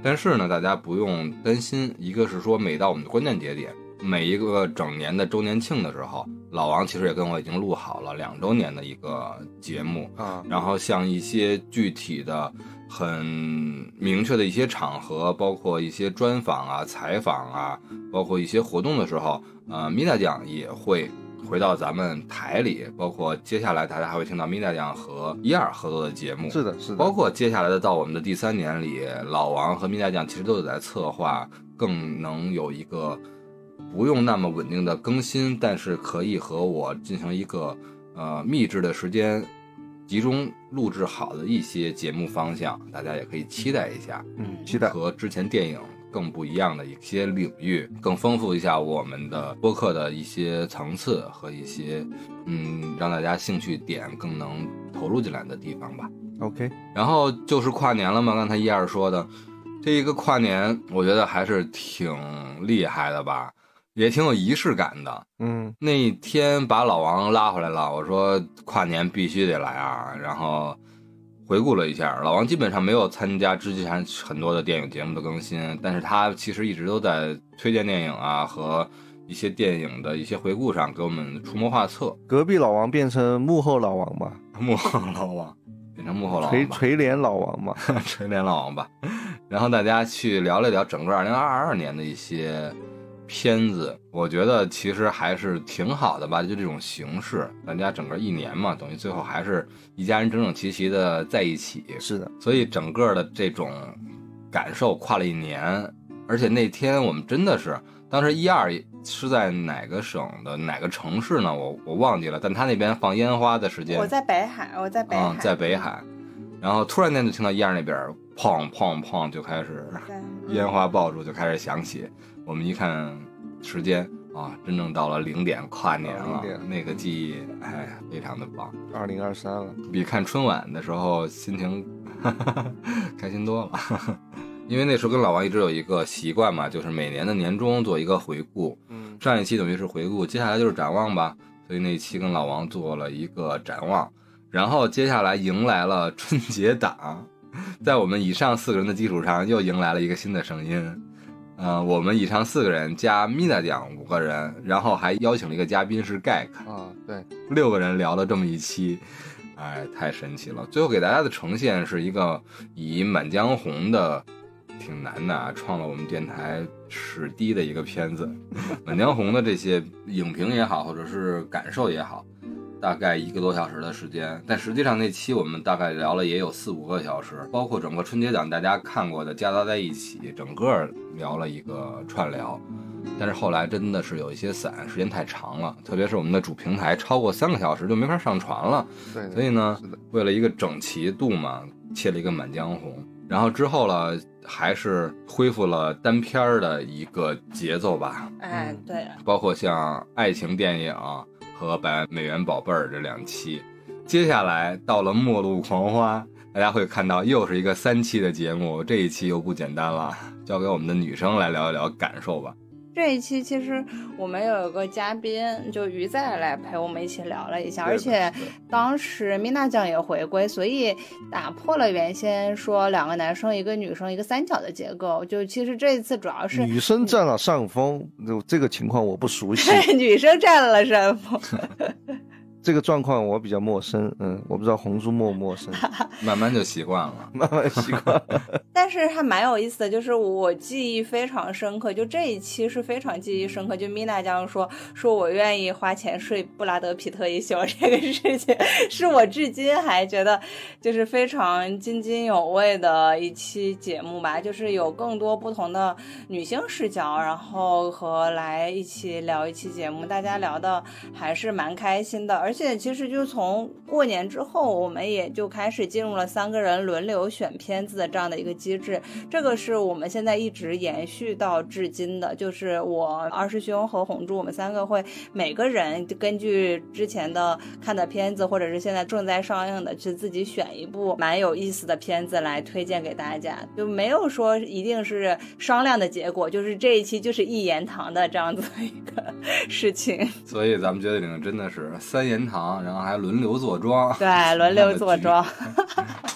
但是呢，大家不用担心，一个是说每到我们的关键节点。每一个整年的周年庆的时候，老王其实也跟我已经录好了两周年的一个节目啊。然后像一些具体的、很明确的一些场合，包括一些专访啊、采访啊，包括一些活动的时候，呃，米大酱也会回到咱们台里。包括接下来大家还会听到米大酱和一二合作的节目。是的，是的。包括接下来的到我们的第三年里，老王和米大酱其实都有在策划，更能有一个。不用那么稳定的更新，但是可以和我进行一个呃密制的时间集中录制好的一些节目方向，大家也可以期待一下。嗯，期待。和之前电影更不一样的一些领域，更丰富一下我们的播客的一些层次和一些嗯，让大家兴趣点更能投入进来的地方吧。OK，然后就是跨年了嘛，刚才一二说的，这一个跨年，我觉得还是挺厉害的吧，也挺有仪式感的。嗯那天把老王拉回来了，我说跨年必须得来啊，然后回顾了一下，老王基本上没有参加之前很多的电影节目的更新，但是他其实一直都在推荐电影啊和一些电影的一些回顾上给我们出谋划策。隔壁老王变成幕后老王吧，幕后老王变成幕后老垂王吧。垂帘老王嘛。*laughs* 垂帘老王吧，然后大家去聊了聊整个二零二二年的一些片子，我觉得其实还是挺好的吧，就这种形式，大家整个一年嘛，等于最后还是一家人整整齐齐的在一起，是的，所以整个的这种感受跨了一年，而且那天我们真的是，当时一二是在哪个省的哪个城市呢？我我忘记了，但他那边放烟花的时间，我在北海，我在北海，嗯，在北海，然后突然间就听到一二那边砰砰砰就开始烟花爆竹就开始响起，我们一看时间啊，真正到了零点跨年了点，那个记忆哎非常的棒，二零二三了。比看春晚的时候心情 *laughs* 开心多了。因为那时候跟老王一直有一个习惯嘛，就是每年的年终做一个回顾，嗯上一期等于是回顾，接下来就是展望吧，所以那一期跟老王做了一个展望，然后接下来迎来了春节档，*laughs* 在我们以上四个人的基础上，又迎来了一个新的声音。呃，我们以上四个人加米娜酱五个人，然后还邀请了一个嘉宾是盖克，啊，对，六个人聊了这么一期，哎，太神奇了！最后给大家的呈现是一个以《满江红》的，挺难的啊，创了我们电台史低的一个片子，*laughs*《满江红》的这些影评也好，或者是感受也好，大概一个多小时的时间，但实际上那期我们大概聊了也有四五个小时，包括整个春节档大家看过的夹杂在一起，整个聊了一个串聊。但是后来真的是有一些散，时间太长了，特别是我们的主平台超过三个小时就没法上传了。对，所以呢，为了一个整齐度嘛，切了一个《满江红》，然后之后了还是恢复了单片儿的一个节奏吧，哎，对，包括像爱情电影和《百万美元宝贝儿》这两期。接下来到了《末路狂花》，大家会看到又是一个三期的节目，这一期又不简单了，交给我们的女生来聊一聊感受吧。这一期其实我们有一个嘉宾，就于在来陪我们一起聊了一下，而且当时米娜酱也回归，所以打破了原先说两个男生一个女生一个三角的结构。就其实这一次主要是女生占了上风，就这个情况我不熟悉，*laughs* 女生占了上风。*laughs* 这个状况我比较陌生，嗯，我不知道红猪陌不陌生，*laughs* 慢慢就习惯了。*laughs* 慢慢习惯。*laughs* 但是还蛮有意思的，就是我记忆非常深刻，就这一期是非常记忆深刻。就米娜酱说说我愿意花钱睡布拉德皮特一宿这个事情，是我至今还觉得就是非常津津有味的一期节目吧。就是有更多不同的女性视角，然后和来一起聊一期节目，大家聊的还是蛮开心的。而且其实就从过年之后，我们也就开始进入了三个人轮流选片子的这样的一个机制。这个是我们现在一直延续到至今的，就是我二师兄和红珠，我们三个会每个人根据之前的看的片子，或者是现在正在上映的，去自己选一部蛮有意思的片子来推荐给大家，就没有说一定是商量的结果，就是这一期就是一言堂的这样子的一个事情。所以咱们决定真的是三言堂，然后还轮流坐庄。对，轮 *laughs* 流坐庄。*laughs*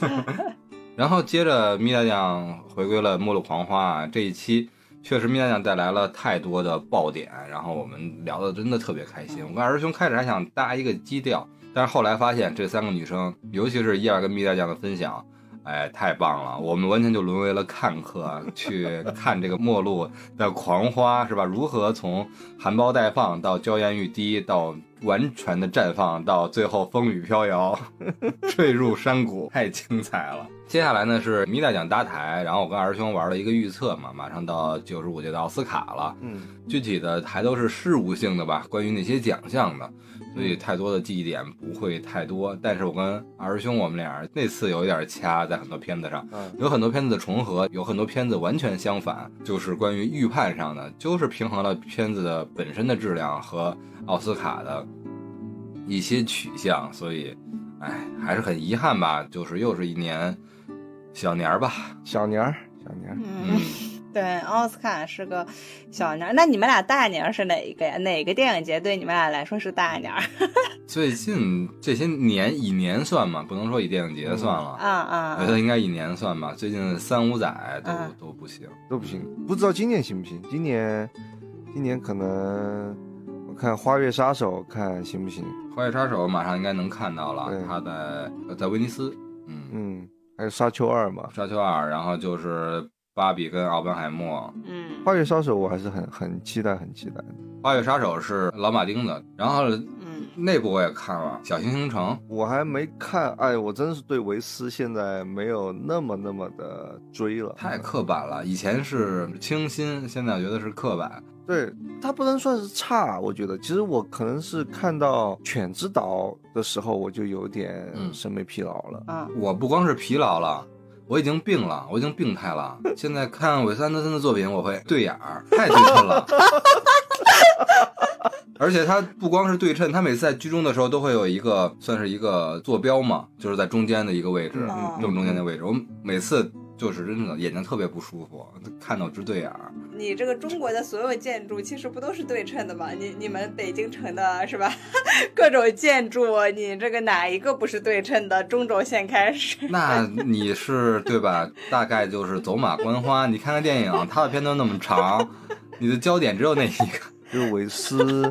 *laughs* 然后接着蜜大酱回归了《末路狂花》这一期，确实蜜大酱带来了太多的爆点，然后我们聊的真的特别开心。我跟二师兄开始还想搭一个基调，但是后来发现这三个女生，尤其是伊尔跟蜜大酱的分享。哎，太棒了！我们完全就沦为了看客，去看这个末路的狂花，是吧？如何从含苞待放到娇艳欲滴，到完全的绽放，到最后风雨飘摇，*laughs* 坠入山谷，太精彩了。接下来呢是米大奖搭台，然后我跟二师兄玩了一个预测嘛，马上到九十五届的奥斯卡了，嗯，具体的还都是事务性的吧，关于那些奖项的，所以太多的记忆点不会太多。但是我跟二师兄我们俩那次有一点掐，在很多片子上，嗯。有很多片子的重合，有很多片子完全相反，就是关于预判上的，就是平衡了片子的本身的质量和奥斯卡的一些取向，所以，哎，还是很遗憾吧，就是又是一年小年儿吧，小年儿，小年儿，嗯嗯，对，奥斯卡是个小年儿，那你们俩大年儿是哪一个呀？哪个电影节对你们俩来说是大年儿？*laughs* 最近这些年以年算嘛，不能说以电影节算了。啊啊我觉得应该以年算吧，最近三五载都、嗯都不行。都不行，不知道今年行不行？今年，今年可能我看《花月杀手》看行不行？《花月杀手》马上应该能看到了，他在呃在威尼斯，嗯，嗯，还有《沙丘二》嘛，沙丘二，然后就是芭比跟奥本海默，嗯《花月杀手》我还是很很期待，很期待的。《花月杀手》是老马丁的，然后嗯那部我也看了，《小星星城》，我还没看，哎，我真是对维斯现在没有那么那么的追了，太刻板了，以前是清新，现在我觉得是刻板。对它不能算是差，我觉得其实我可能是看到《犬之岛》的时候，我就有点嗯审美疲劳了。啊，我不光是疲劳了，我已经病了，我已经病态了。现在看韦斯安德森的作品，我会对眼儿，太对称了。*laughs* 而且他不光是对称，他每次在居中的时候都会有一个算是一个坐标嘛，就是在中间的一个位置，嗯正中间的位置。我每次就是真的眼睛特别不舒服，看到直对眼儿。你这个中国的所有建筑其实不都是对称的吗？你你们北京城的是吧？*laughs* 各种建筑，你这个哪一个不是对称的？中轴线开始。那你是对吧？大概就是走马观花。你看看电影，它的片段那么长，你的焦点只有那一个。就是韦斯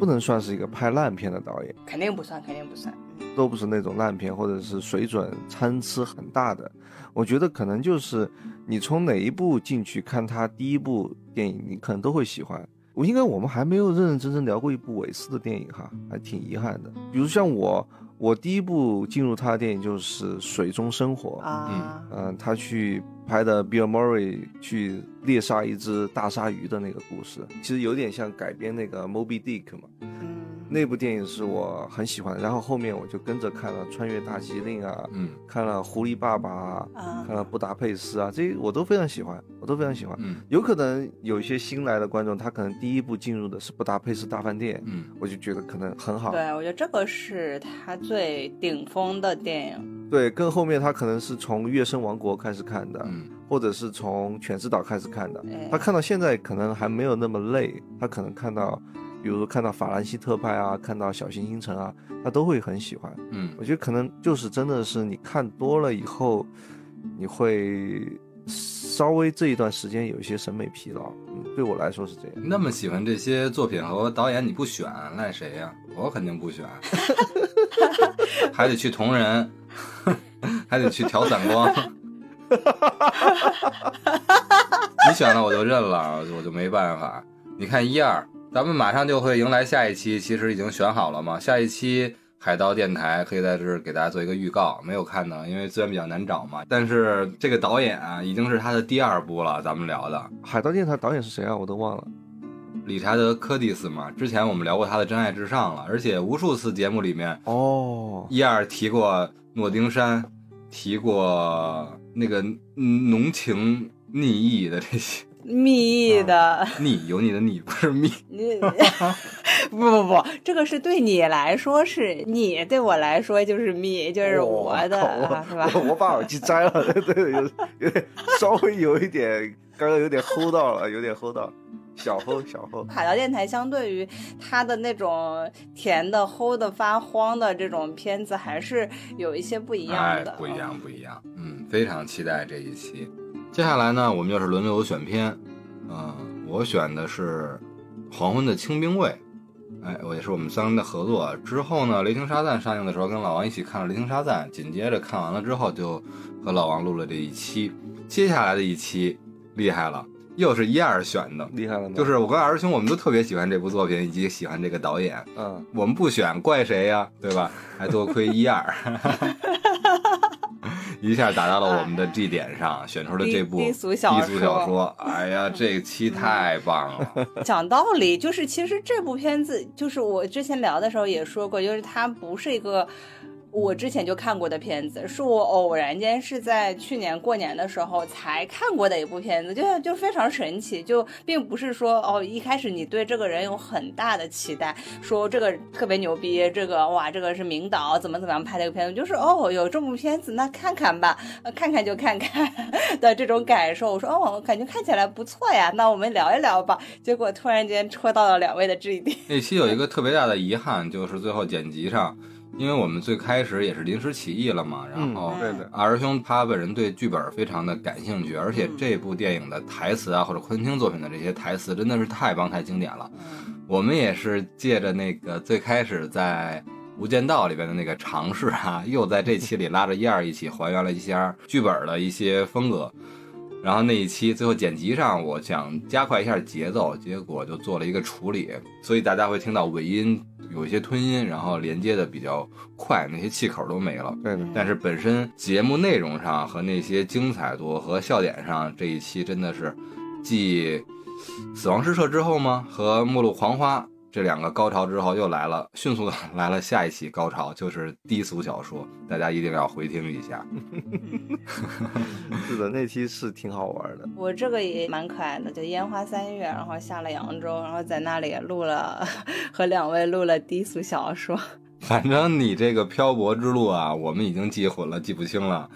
不能算是一个拍烂片的导演，肯定不算，肯定不算。都不是那种烂片，或者是水准参差很大的。我觉得可能就是你从哪一部进去看他第一部电影，你可能都会喜欢。我应该我们还没有认认真真聊过一部韦斯的电影哈，还挺遗憾的。比如像我，我第一部进入他的电影就是《水中生活》啊，嗯、他去拍的 Bill Murray 去猎杀一只大鲨鱼的那个故事，其实有点像改编那个 Moby Dick 嘛。嗯那部电影是我很喜欢的，然后后面我就跟着看了《穿越大吉岭》啊，嗯看了《狐狸爸爸》啊，啊看了《布达佩斯》啊，这些我都非常喜欢，我都非常喜欢。嗯有可能有一些新来的观众，他可能第一部进入的是《布达佩斯大饭店》，嗯我就觉得可能很好。对，我觉得这个是他最顶峰的电影。对，更后面他可能是从《月升王国》开始看的，嗯或者是从《犬之岛》开始看的。哎他看到现在可能还没有那么累，他可能看到，比如说看到法兰西特派啊，看到小行星城啊，他都会很喜欢。嗯我觉得可能就是真的是你看多了以后，你会稍微这一段时间有一些审美疲劳。嗯，对我来说是这样。那么喜欢这些作品和导演，你不选赖谁呀、我肯定不选，*laughs* 还得去同人，*laughs* 还得去调散光。*laughs* 你选了我就认了，我就没办法。你看一二，咱们马上就会迎来下一期，其实已经选好了嘛。下一期海盗电台可以在这儿给大家做一个预告，没有看的，因为资源比较难找嘛。但是这个导演啊，已经是他的第二部了，咱们聊的。海盗电台导演是谁啊？我都忘了。理查德·柯蒂斯嘛，之前我们聊过他的《真爱至上》了，而且无数次节目里面，哦，一二提过诺丁山，提过那个嗯浓情蜜意的这些蜜意的，你有你的你，不是蜜。你 *laughs* 不不不，这个是对你来说是你，对我来说就是蜜，就是我的，是吧？我我把耳机摘了，*laughs* 对对，有有点稍微有一点，刚刚有点齁到了，有点齁到，小齁小齁。海盗电台相对于它的那种甜的、齁的、发慌的这种片子，还是有一些不一样的。，哎不一样，不一样。嗯，非常期待这一期。接下来呢，我们又是轮流选片。嗯、我选的是《黄昏的清兵卫》。哎，我也是我们三个人的合作。之后呢，《雷霆沙赞》上映的时候，跟老王一起看了《雷霆沙赞》，紧接着看完了之后，就和老王录了这一期。接下来的一期厉害了，又是一二选的，厉害了吗？就是我跟二师兄，我们都特别喜欢这部作品，以及喜欢这个导演。嗯，我们不选，怪谁呀？对吧？还多亏一二，*laughs* *laughs* 一下打到了我们的 G 点上，选出了这部低俗小低俗小说。哎呀，这期太棒了！*laughs* 讲道理，就是其实这部片子，就是我之前聊的时候也说过，就是它不是一个。我之前就看过的片子，是我偶然间是在去年过年的时候才看过的一部片子，就就非常神奇，就并不是说哦一开始你对这个人有很大的期待，说这个特别牛逼，这个哇这个是名导怎么怎么样拍的一个片子，就是哦有这部片子那看看吧，看看就看看 *laughs* 的这种感受。我说哦感觉看起来不错呀，那我们聊一聊吧。结果突然间戳到了两位的质疑点。那期有一个特别大的遗憾，就是最后剪辑上。因为我们最开始也是临时起意了嘛，然后二师兄他本人对剧本非常的感兴趣，而且这部电影的台词啊，或者昆汀作品的这些台词真的是太棒太经典了。我们也是借着那个最开始在《无间道》里边的那个尝试啊，又在这期里拉着燕儿一起还原了一下剧本的一些风格。然后那一期最后剪辑上，我想加快一下节奏，结果就做了一个处理，所以大家会听到尾音有一些吞音，然后连接的比较快，那些气口都没了。对。但是本身节目内容上和那些精彩度和笑点上，这一期真的是继《死亡诗社》之后吗？和《末路狂花》。这两个高潮之后又来了，迅速的来了下一期高潮，就是低俗小说，大家一定要回听一下。是的，那期是挺好玩的。我这个也蛮可爱的，就烟花三月，然后下了扬州，然后在那里录了和两位录了低俗小说。*laughs* 反正你这个漂泊之路啊，我们已经记混了，记不清了。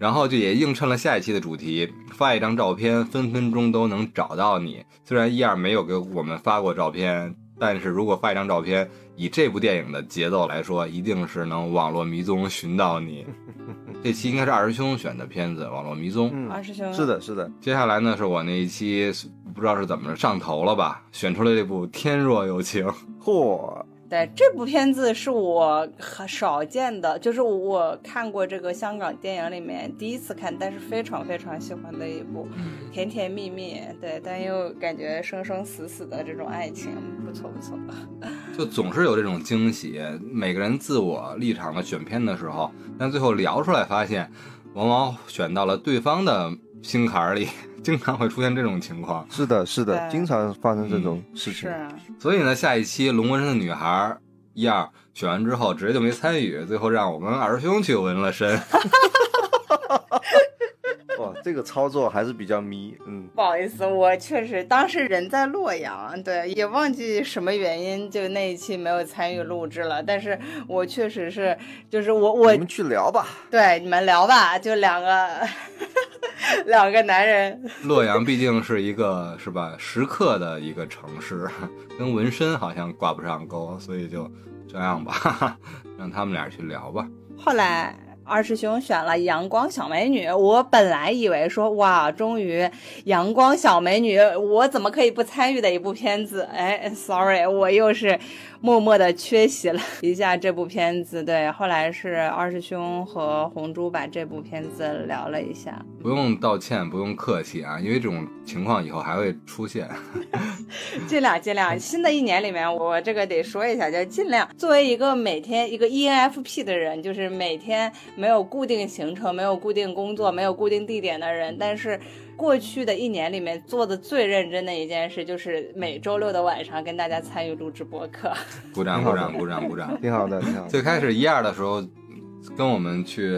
然后就也映衬了下一期的主题，发一张照片，分分钟都能找到你。虽然一二没有给我们发过照片。但是如果发一张照片，以这部电影的节奏来说，一定是能网络迷踪寻到你。*laughs* 这期应该是二师兄选的片子《网络迷踪》。嗯二师兄是的，是的。接下来呢，是我那一期不知道是怎么着上头了吧，选出来这部《天若有情》。嚯！对这部片子是我很少见的，就是我看过这个香港电影里面第一次看，但是非常非常喜欢的一部，甜甜蜜蜜，对，但又感觉生生死死的这种爱情，不错不错。*laughs* 就总是有这种惊喜，每个人自我立场的选片的时候，但最后聊出来发现，往往选到了对方的心坎里。*laughs* 经常会出现这种情况，是的，是的，经常发生这种事情。是，所以呢，下一期龙纹身的女孩一二选完之后，直接就没参与，最后让我们二师兄去纹了身。*laughs* *laughs* 哇，这个操作还是比较迷，嗯，不好意思，我确实当时人在洛阳，对，也忘记什么原因，就那一期没有参与录制了。但是我确实是，就是我我你们去聊吧，对，你们聊吧，就两个 *laughs* 两个男人。洛阳毕竟是一个是吧，食客的一个城市，跟纹身好像挂不上钩，所以就这样吧，*laughs* 让他们俩去聊吧。后来。二师兄选了阳光小美女，我本来以为说哇，终于阳光小美女，我怎么可以不参与的一部片子？哎，sorry，我又是。默默的缺席了一下这部片子，对，后来是二师兄和红珠把这部片子聊了一下。不用道歉，不用客气啊，因为这种情况以后还会出现。*laughs* 尽量尽量，新的一年里面，我这个得说一下，就尽量作为一个每天一个 ENFP 的人，就是每天没有固定行程、没有固定工作、没有固定地点的人，但是。过去的一年里面做的最认真的一件事，就是每周六的晚上跟大家参与录制播客。鼓掌鼓掌鼓掌鼓掌，挺好的 *laughs* 挺好的。最开始一二的时候，跟我们去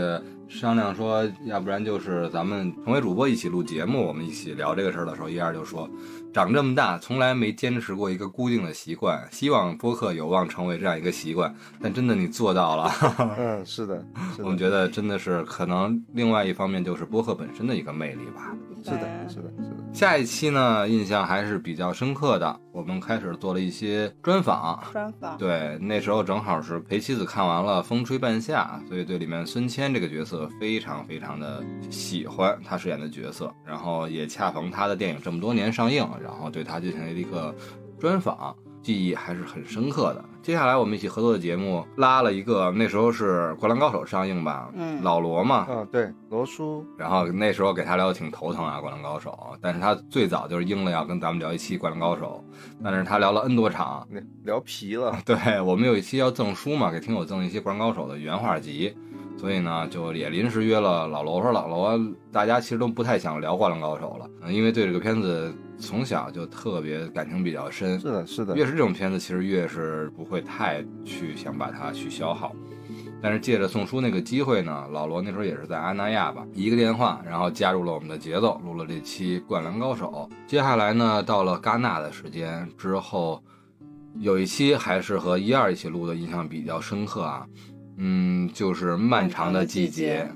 商量说，要不然就是咱们成为主播一起录节目，我们一起聊这个事儿的时候，一二就说。长这么大，从来没坚持过一个固定的习惯。希望播客有望成为这样一个习惯，但真的你做到了。嗯，*laughs* 是的，我们觉得真的是可能。另外一方面就是播客本身的一个魅力吧。是的，是的，是的。下一期呢，印象还是比较深刻的。我们开始做了一些专访。专访。对，那时候正好是陪妻子看完了《风吹半夏》，所以对里面孙谦这个角色非常非常的喜欢，他饰演的角色。然后也恰逢他的电影这么多年上映。然后对他进行了一个专访，记忆还是很深刻的。接下来我们一起合作的节目拉了一个，那时候是《灌篮高手》上映吧，嗯，老罗嘛，嗯，对，罗叔。然后那时候给他聊的挺头疼啊，《灌篮高手》，但是他最早就是应了要跟咱们聊一期《灌篮高手》，但是他聊了 N 多场，聊皮了。*laughs* 对我们有一期要赠书嘛，给听友赠一些《灌篮高手》的原画集。所以呢，就也临时约了老罗说，老罗，大家其实都不太想聊《灌篮高手》了，嗯因为对这个片子从小就特别感情比较深，是的，是的越，是这种片子，其实越是不会太去想把它去消耗。但是借着送书那个机会呢，老罗那时候也是在阿那亚吧，一个电话，然后加入了我们的节奏，录了这期《灌篮高手》。接下来呢，到了戛纳的时间之后，有一期还是和一二一起录的，印象比较深刻啊。嗯，就是《漫长的季节》。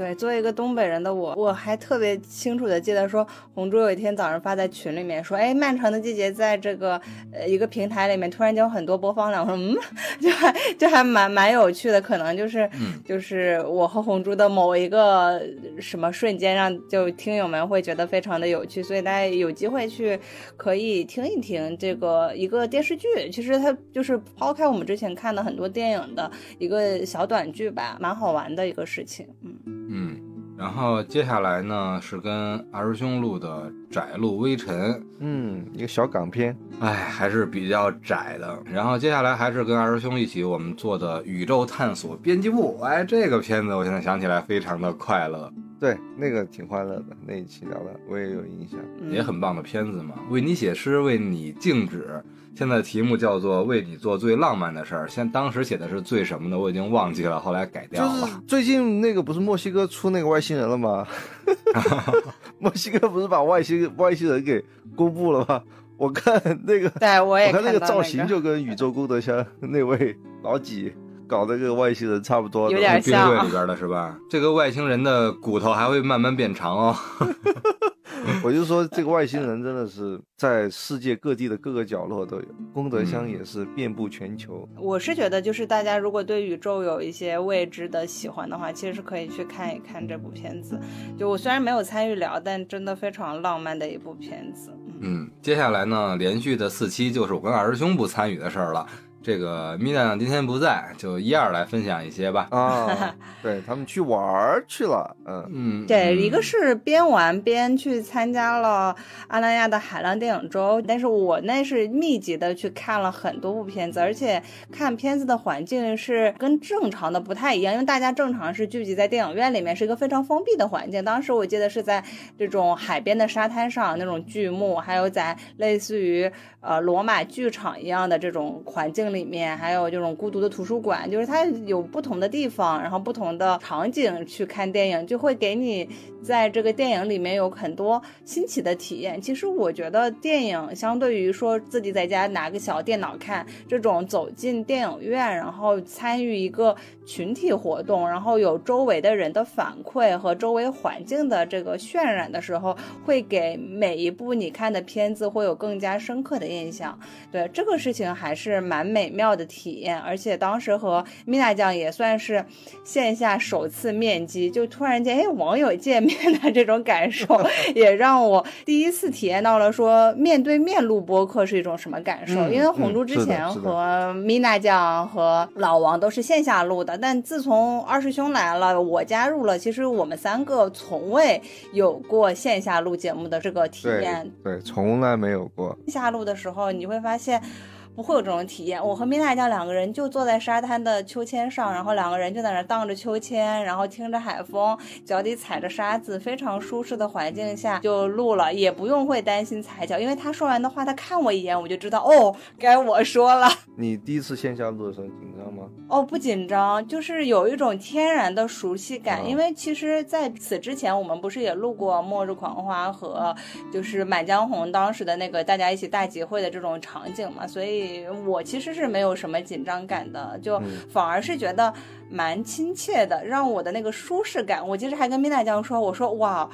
对，作为一个东北人的我，我还特别清楚的记得说，红珠有一天早上发在群里面说，哎，漫长的季节在这个呃一个平台里面突然间有很多播放量，我说嗯，*laughs* 就还就还蛮蛮有趣的，可能就是、嗯。就是我和红珠的某一个什么瞬间，让就听友们会觉得非常的有趣，所以大家有机会去可以听一听这个一个电视剧，其实它就是抛开我们之前看的很多电影的一个小短剧吧，蛮好玩的一个事情，嗯。嗯，然后接下来呢是跟二师兄录的《窄路微尘》，嗯，一个小港片，哎，还是比较窄的。然后接下来还是跟二师兄一起我们做的《宇宙探索编辑部》，哎，这个片子我现在想起来非常的快乐，对，那个挺欢乐的，那一期聊的我也有印象。嗯也很棒的片子嘛。为你写诗，为你静止。现在题目叫做“为你做最浪漫的事儿”，现当时写的是最什么的，我已经忘记了，后来改掉就是了。最近那个不是墨西哥出那个外星人了吗？*laughs* 墨西哥不是把外星外星人给公布了吗？我看那个，对，我也我看那个个造型就跟宇宙功德箱 *laughs* 那位老几搞那个外星人差不多的。有点冰像啊柜里边的是吧？*laughs* 这个外星人的骨头还会慢慢变长哦。*laughs* 我就说这个外星人真的是在世界各地的各个角落都有，功德箱也是遍布全球。我是觉得，就是大家如果对宇宙有一些未知的喜欢的话，其实是可以去看一看这部片子。就我虽然没有参与聊，但真的非常浪漫的一部片子。嗯嗯，接下来呢，连续的四期就是我跟二师兄不参与的事儿了。这个米娜今天不在，就一二来分享一些吧。啊，*laughs* 对他们去玩儿去了，嗯，嗯，对，嗯一个是边玩边去参加了阿那亚的海浪电影周，但是我那是密集的去看了很多部片子，而且看片子的环境是跟正常的不太一样，因为大家正常是聚集在电影院里面，是一个非常封闭的环境。当时我记得是在这种海边的沙滩上那种剧目，还有在类似于呃罗马剧场一样的这种环境里面，还有这种孤独的图书馆，就是它有不同的地方，然后不同的场景去看电影，就会给你在这个电影里面有很多新奇的体验。其实我觉得电影相对于说自己在家拿个小电脑看，这种走进电影院，然后参与一个群体活动，然后有周围的人的反馈和周围环境的这个渲染的时候，会给每一部你看的片子会有更加深刻的印象。对这个事情还是蛮美妙的体验，而且当时和米娜酱也算是线下首次面基，就突然间哎网友见面的这种感受，*laughs* 也让我第一次体验到了说面对面录播客是一种什么感受。嗯因为红猪之前和米娜酱和老王都是线下录的，但自从二师兄来了，我加入了，其实我们三个从未有过线下录节目的这个体验。对，从来没有过。下录的时候，你会发现不会有这种体验。我和米娜酱两个人就坐在沙滩的秋千上，然后两个人就在那荡着秋千，然后听着海风，脚底踩着沙子，非常舒适的环境下就录了，也不用会担心踩脚，因为他说完的话，他看我一眼，我就知道哦，该我说了。你第一次线下录的时候紧张吗？哦，不紧张，就是有一种天然的熟悉感。哦因为其实在此之前，我们不是也录过《末日狂花》和就是《满江红》当时的那个大家一起大集会的这种场景嘛，所以我其实是没有什么紧张感的，就嗯反而是觉得蛮亲切的，让我的那个舒适感。我其实还跟米娜酱说，我说哇，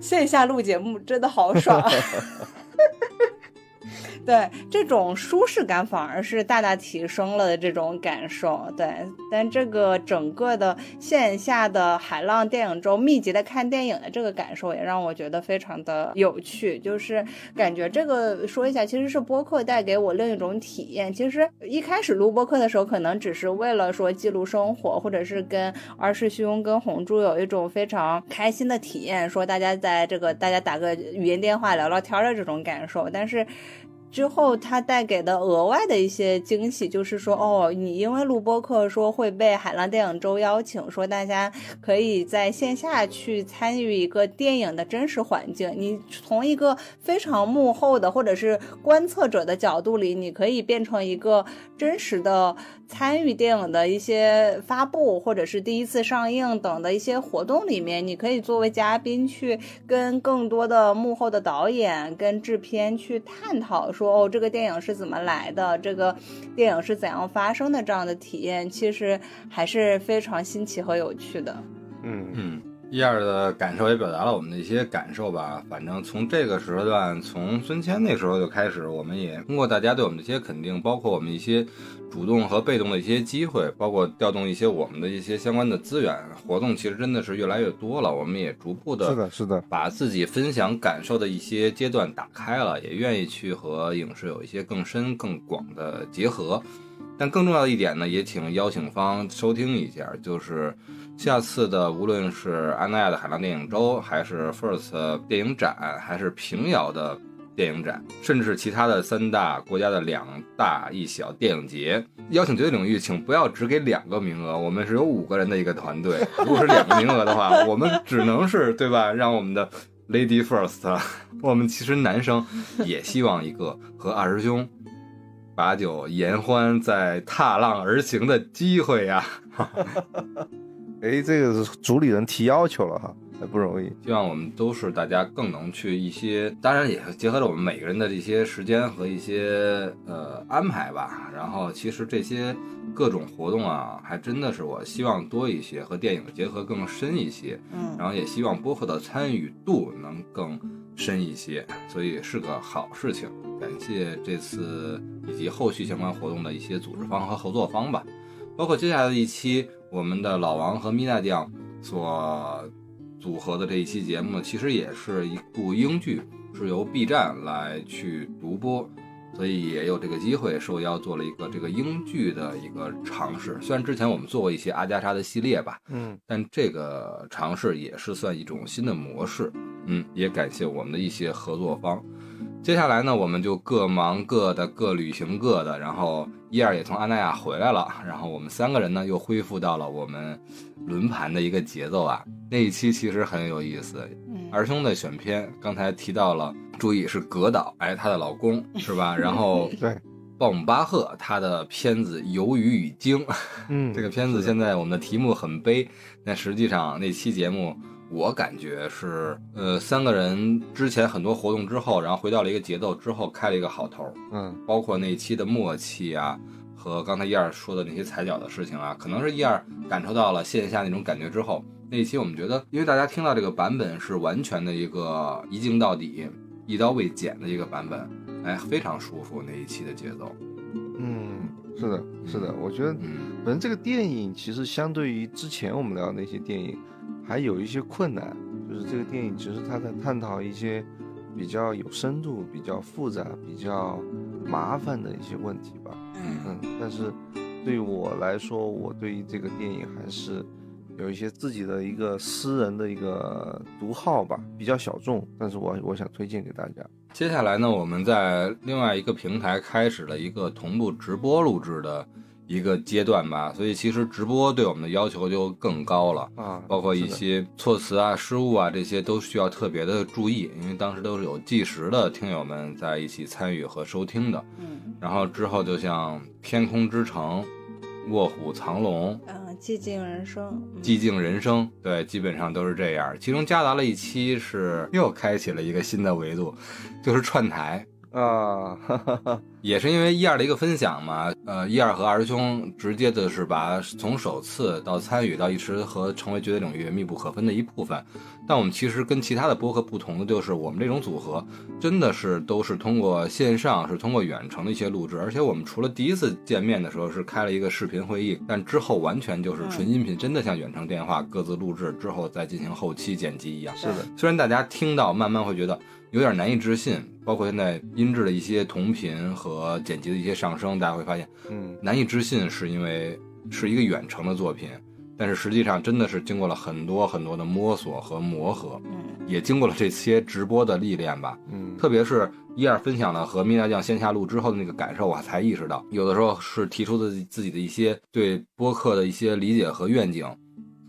线下录节目真的好爽。*laughs* 对这种舒适感反而是大大提升了的这种感受。对，但这个整个的线下的海浪电影周密集的看电影的这个感受，也让我觉得非常的有趣。就是感觉这个说一下，其实是播客带给我另一种体验。其实一开始录播客的时候，可能只是为了说记录生活，或者是跟二师兄跟红珠有一种非常开心的体验，说大家在这个大家打个语音电话聊聊天的这种感受，但是。之后它带给的额外的一些惊喜，就是说，哦，你因为录播课说会被海浪电影周邀请，说大家可以在线下去参与一个电影的真实环境，你从一个非常幕后的或者是观测者的角度里，你可以变成一个真实的参与电影的一些发布或者是第一次上映等的一些活动里面，你可以作为嘉宾去跟更多的幕后的导演跟制片去探讨说。说哦，这个电影是怎么来的？这个电影是怎样发生的？这样的体验其实还是非常新奇和有趣的。嗯嗯，一二的感受也表达了我们的一些感受吧。反正从这个时段，从孙谦那时候就开始，我们也通过大家对我们的一些肯定，包括我们一些。主动和被动的一些机会，包括调动一些我们的一些相关的资源活动，其实真的是越来越多了。我们也逐步的，是的，是的，把自己分享感受的一些阶段打开了，也愿意去和影视有一些更深更广的结合。但更重要的一点呢，也请邀请方收听一下，就是下次的无论是安奈亚的海浪电影周，还是 First 电影展，还是平遥的。电影展，甚至是其他的三大国家的两大一小电影节，邀请绝对领域，请不要只给两个名额。我们是有五个人的一个团队，如果是两个名额的话，我们只能是对吧？让我们的 Lady First，*laughs* 我们其实男生也希望一个和二师兄把酒言欢，在踏浪而行的机会呀。*laughs* 哎，这个是主理人提要求了哈。还不容易，希望我们都是大家更能去一些，当然也结合了我们每个人的这些时间和一些呃安排吧。然后其实这些各种活动啊，还真的是我希望多一些，和电影结合更深一些。嗯，然后也希望播客的参与度能更深一些，所以是个好事情。感谢这次以及后续相关活动的一些组织方和合作方吧，包括接下来的一期我们的老王和米娜酱所。组合的这一期节目，其实也是一部英剧，是由 B 站来去独播，所以也有这个机会受邀做了一个这个英剧的一个尝试。虽然之前我们做过一些阿加莎的系列吧，嗯，但这个尝试也是算一种新的模式。嗯，也感谢我们的一些合作方。接下来呢，我们就各忙各的，各旅行各的，然后伊尔也从安那亚回来了，然后我们三个人呢又恢复到了我们。轮盘的一个节奏啊，那一期其实很有意思。儿兄的选片刚才提到了，注意是格导，哎，她的老公是吧？然后对，鲍姆巴赫他的片子《鱿鱼与鲸》，嗯，*laughs* 这个片子现在我们的题目很悲，但实际上那期节目我感觉是，呃，三个人之前很多活动之后，然后回到了一个节奏之后，开了一个好头。嗯，包括那一期的默契啊。和刚才一二说的那些踩脚的事情啊，可能是一二感受到了线下那种感觉之后，那一期我们觉得，因为大家听到这个版本是完全的一个一镜到底、一刀未剪的一个版本，哎，非常舒服那一期的节奏。嗯，是的，是的，我觉得，反正这个电影其实相对于之前我们聊的那些电影，还有一些困难，就是这个电影其实它在探讨一些比较有深度、比较复杂、比较麻烦的一些问题吧。嗯，但是对于我来说，我对于这个电影还是有一些自己的一个私人的一个独号吧，比较小众，但是我我想推荐给大家。接下来呢，我们在另外一个平台开始了一个同步直播录制的。一个阶段吧，所以其实直播对我们的要求就更高了啊，包括一些措辞啊、失误啊，这些都需要特别的注意，因为当时都是有计时的听友们在一起参与和收听的。嗯，然后之后就像《天空之城》《卧虎藏龙》嗯，《寂静人生》《寂静人生》对，基本上都是这样。其中夹杂了一期是又开启了一个新的维度，就是串台。啊，*laughs* 也是因为一二的一个分享嘛，呃，一二和二师兄直接的是把从首次到参与到一直和成为绝对领域密不可分的一部分。但我们其实跟其他的播客不同的就是，我们这种组合真的是都是通过线上，是通过远程的一些录制，而且我们除了第一次见面的时候是开了一个视频会议，但之后完全就是纯音频，真的像远程电话各自录制之后再进行后期剪辑一样。是的，虽然大家听到慢慢会觉得。有点难以置信，包括现在音质的一些同频和剪辑的一些上升，大家会发现，嗯，难以置信是因为是一个远程的作品，但是实际上真的是经过了很多很多的摸索和磨合，嗯也经过了这些直播的历练吧。嗯，特别是一二分享了和蜜大酱线下录之后的那个感受，我才意识到，有的时候是提出的自己的一些对播客的一些理解和愿景，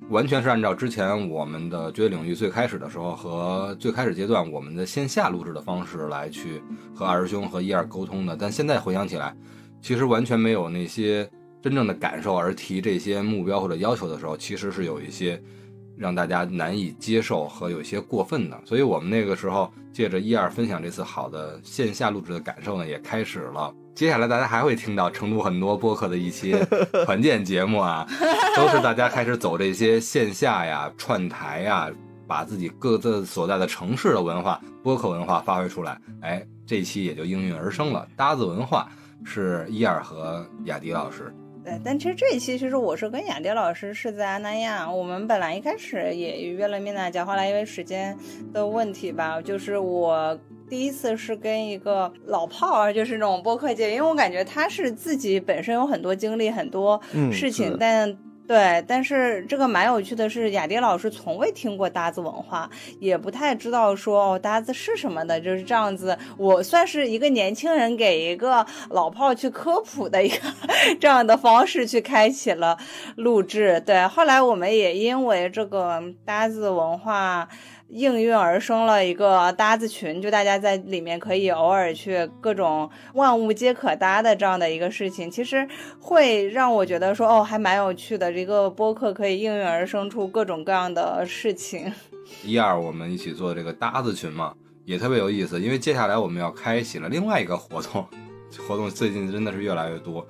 完全是按照之前我们的绝对领域最开始的时候和最开始阶段我们的线下录制的方式来去和二师兄和一二沟通的。但现在回想起来，其实完全没有那些真正的感受而提这些目标或者要求的时候，其实是有一些。让大家难以接受和有些过分的，所以我们那个时候借着一二分享这次好的线下录制的感受呢，也开始了。接下来大家还会听到成都很多播客的一些 *laughs* 团建节目啊，都是大家开始走这些线下呀、串台呀，把自己各自所在的城市的文化、播客文化发挥出来。哎，这期也就应运而生了。搭子文化是伊尔和雅迪老师。对，但其实这一期其实我是跟雅迪老师是在阿那亚，我们本来一开始也约了面大家，后来因为时间的问题吧，就是我第一次是跟一个老炮儿，就是那种播客界，因为我感觉他是自己本身有很多经历，很多嗯事情，是但。对，但是这个蛮有趣的是，雅迪老师从未听过搭子文化，也不太知道说哦搭子是什么的，就是这样子。我算是一个年轻人给一个老炮去科普的一个这样的方式去开启了录制。对，后来我们也因为这个搭子文化。应运而生了一个搭子群，就大家在里面可以偶尔去各种万物皆可搭的这样的一个事情，其实会让我觉得说哦，还蛮有趣的。这个播客可以应运而生出各种各样的事情。*laughs* 一二我们一起做这个搭子群嘛，也特别有意思，因为接下来我们要开启了另外一个活动，*laughs* 活动最近真的是越来越多。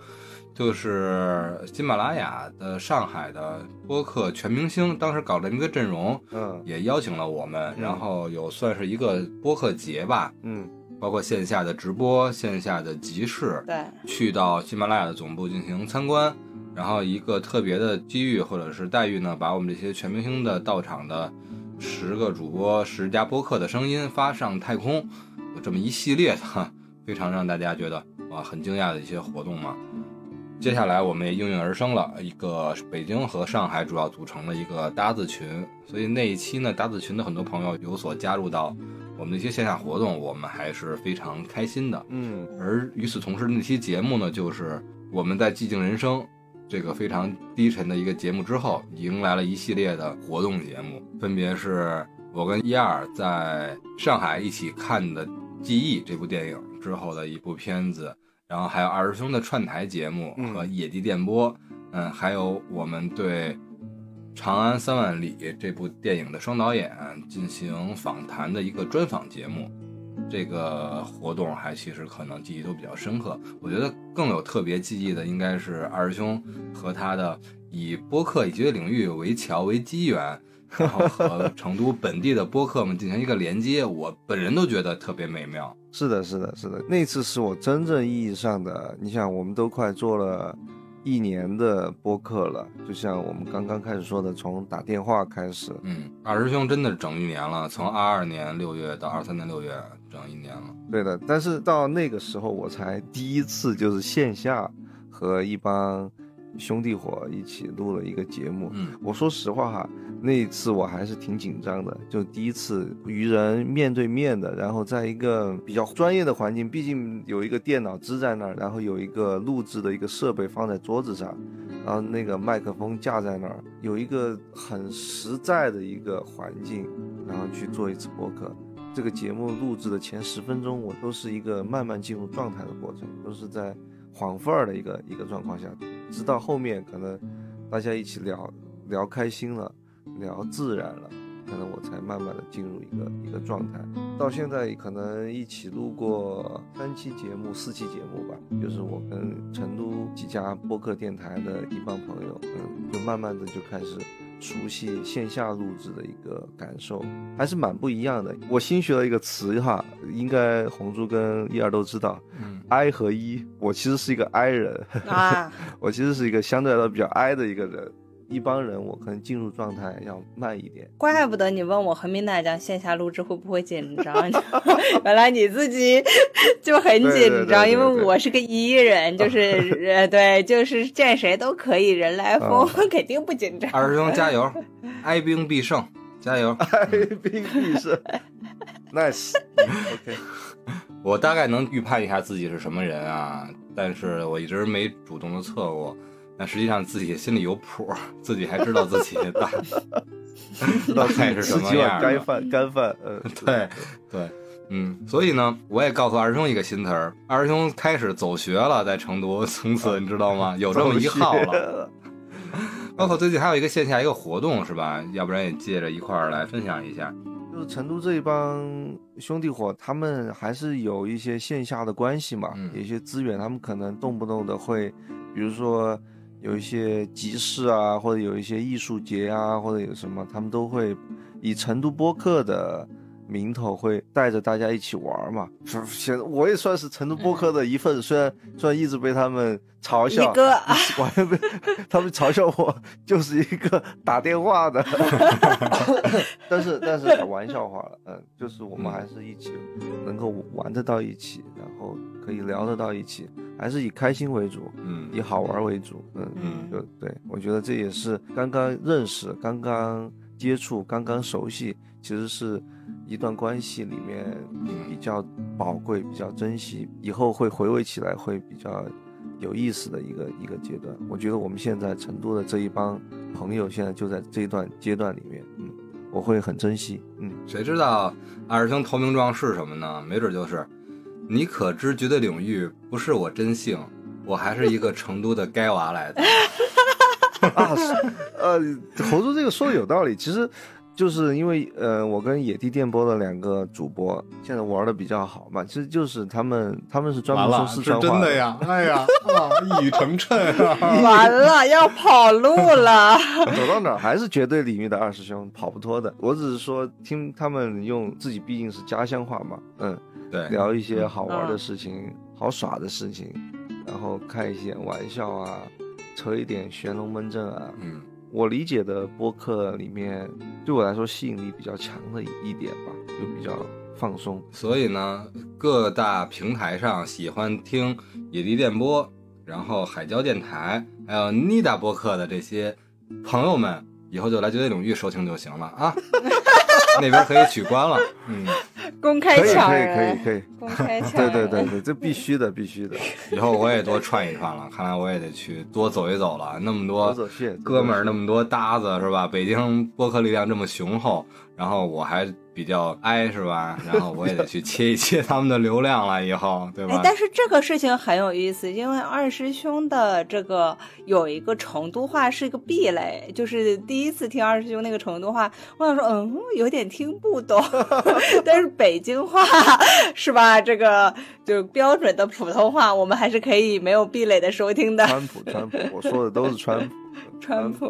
就是喜马拉雅的上海的播客全明星，当时搞了一个阵容，嗯也邀请了我们，嗯然后有算是一个播客节吧，嗯包括线下的直播、线下的集市，对，去到喜马拉雅的总部进行参观，然后一个特别的机遇或者是待遇呢，把我们这些全明星的到场的十个主播、十家播客的声音发上太空，有这么一系列的，非常让大家觉得哇很惊讶的一些活动嘛。接下来我们也应运而生了一个北京和上海主要组成了一个搭子群，所以那一期呢，搭子群的很多朋友有所加入到我们的一些线下活动，我们还是非常开心的。嗯。而与此同时，那期节目呢，就是我们在《寂静人生》这个非常低沉的一个节目之后，迎来了一系列的活动节目，分别是我跟一二在上海一起看的《记忆》这部电影之后的一部片子，然后还有二师兄的串台节目嗯和野地电波，嗯，还有我们对《长安三万里》这部电影的双导演进行访谈的一个专访节目。这个活动还其实可能记忆都比较深刻。我觉得更有特别记忆的应该是二师兄和他的以播客以及领域为桥为机缘，然后和成都本地的播客们进行一个连接，我本人都觉得特别美妙。是的，是的，是的，那次是我真正意义上的。你想，我们都快做了一年的播客了，就像我们刚刚开始说的，从打电话开始，嗯，二师兄真的整一年了，从二二年六月到二三年六月，整一年了。对的。但是到那个时候，我才第一次就是线下和一帮兄弟伙一起录了一个节目。嗯我说实话哈，那一次我还是挺紧张的，就第一次与人面对面的，然后在一个比较专业的环境，毕竟有一个电脑支在那儿，然后有一个录制的一个设备放在桌子上，然后那个麦克风架在那儿，有一个很实在的一个环境，然后去做一次播客。这个节目录制的前十分钟，我都是一个慢慢进入状态的过程，都是在晃份儿的一个一个状况下，直到后面可能大家一起聊聊开心了，聊自然了，可能我才慢慢的进入一个一个状态。到现在可能一起录过三期节目、四期节目吧，就是我跟成都几家播客电台的一帮朋友，嗯，就慢慢的就开始熟悉线下录制的一个感受，还是蛮不一样的。我新学了一个词哈，应该红珠跟一儿都知道嗯，I 和一，我其实是一个 I 人。啊，*laughs* 我其实是一个相对来说比较 I 的一个人，一帮人我可能进入状态要慢一点。怪不得你问我和米娜讲线下录制会不会紧张，*laughs* 原来你自己就很紧张，因为我是个 E 人，就是呃 *laughs* 对，就是见谁都可以人来疯，*laughs* 肯定不紧张。二师兄加油，哀兵必胜，加油，哀兵必胜，nice，OK。我大概能预判一下自己是什么人啊，但是我一直没主动的测过。那实际上自己心里有谱，自己还知道自己大大概是什么样。干饭，干饭，嗯，*laughs* 对对，嗯，所以呢，我也告诉二师兄一个新词儿，二师兄开始走学了，在成都，从此你知道吗？有这么一号了。包括最近还有一个线下一个活动是吧？要不然也借着一块儿来分享一下。就是成都这一帮兄弟伙，他们还是有一些线下的关系嘛，有一些资源，他们可能动不动的会，比如说。有一些集市啊，或者有一些艺术节啊，或者有什么，他们都会以成都播客的名头，会带着大家一起玩嘛。现我也算是成都播客的一份，虽然虽然一直被他们嘲笑，一个完全被他们嘲笑我就是一个打电话的，*laughs* 但是但是玩笑话了，嗯，就是我们还是一起能够玩得到一起，然后可以聊得到一起。还是以开心为主，嗯，以好玩为主，嗯嗯，就对我觉得这也是刚刚认识、刚刚接触、刚刚熟悉，其实是一段关系里面比较宝贵、比较珍惜，以后会回味起来会比较有意思的一个一个阶段。我觉得我们现在成都的这一帮朋友，现在就在这一段阶段里面，嗯，我会很珍惜，嗯，谁知道二师兄投名状是什么呢？没准就是。你可知绝对领域不是我真姓，我还是一个成都的该娃来的。*laughs* 啊，呃，猴子这个说的有道理，其实就是因为呃，我跟野地电波的两个主播现在玩的比较好嘛，其实就是他们他们是专门说四川话。真的呀，*laughs* 哎呀，一语成谶。*laughs* 完了，要跑路了。走到哪儿还是绝对领域的二师兄，跑不脱的。我只是说听他们用自己毕竟是家乡话嘛，嗯。对，聊一些好玩的事情、好耍的事情，然后开一些玩笑啊，扯一点玄龙门阵啊。嗯，我理解的播客里面，对我来说吸引力比较强的一点吧，就比较放松。所以呢，各大平台上喜欢听野地电波，然后海椒电台，还有妮达播客的这些朋友们，以后就来绝对领域收听就行了啊。*laughs* *laughs* 那边可以取关了，嗯，公开抢人，可以可以可以，公开抢对对对对，这必须的必须的。以后我也多串一串了，看来我也得去多走一走了。那么多哥们儿，那么多搭子，是吧？北京播客力量这么雄厚，然后我还。比较哀是吧？然后我也得去切一切他们的流量了，以后对吧？但是这个事情很有意思，因为二师兄的这个有一个成都话是一个壁垒，就是第一次听二师兄那个成都话，我想说，嗯，有点听不懂。*laughs* 但是北京话是吧？这个就标准的普通话，我们还是可以没有壁垒的收听的。川普，川普，我说的都是川普。川普，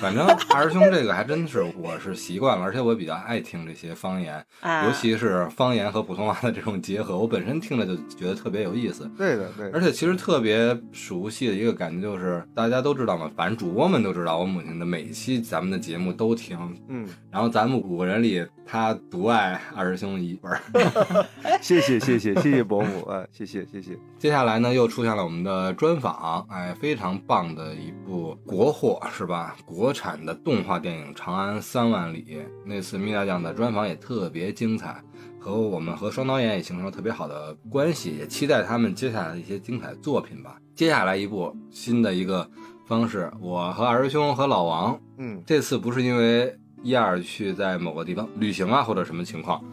反正二师兄这个还真是我是习惯了，而且我比较爱听这些方言，尤其是方言和普通话的这种结合，我本身听着就觉得特别有意思。对的，对。而且其实特别熟悉的一个感觉就是，大家都知道嘛，反正主播们都知道，我母亲的每期咱们的节目都听，嗯。然后咱们五个人里，他独爱二师兄一本。*laughs* *laughs* 谢谢谢谢谢谢伯母啊，谢谢谢谢。接下来呢，又出现了我们的专访，哎，非常棒的一部国货。是吧？国产的动画电影《长安三万里》那次米大酱的专访也特别精彩，和我们和双导演也形成了特别好的关系，也期待他们接下来的一些精彩作品吧。接下来一部新的一个方式，我和二师兄和老王，嗯，这次不是因为一二去在某个地方旅行啊或者什么情况，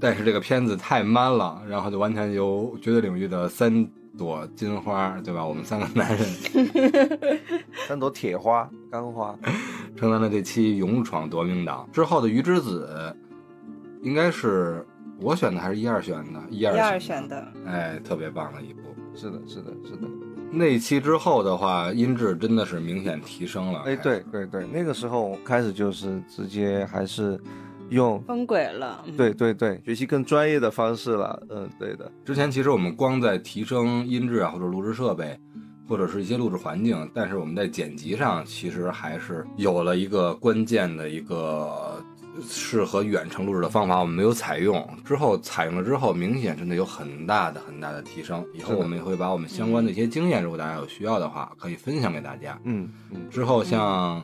但是这个片子太 man 了，然后就完全由绝对领域的三。朵金花，对吧？我们三个男人，*laughs* 三朵铁花、干花，*laughs* 承担了这期勇闯夺命岛之后的鱼之子，应该是我选的还是一二选的？一二一二选的。哎，特别棒的一部。是的，是的，是的。那期之后的话，音质真的是明显提升了。哎，对对对，那个时候开始就是直接还是。用分轨了，对对对，学习更专业的方式了，嗯，对的。之前其实我们光在提升音质啊，或者录制设备，或者是一些录制环境，但是我们在剪辑上其实还是有了一个关键的一个适合远程录制的方法，我们没有采用。之后采用了之后，明显真的有很大的很大的提升。以后我们也会把我们相关的一些经验，如果大家有需要的话，可以分享给大家。嗯嗯，之后像。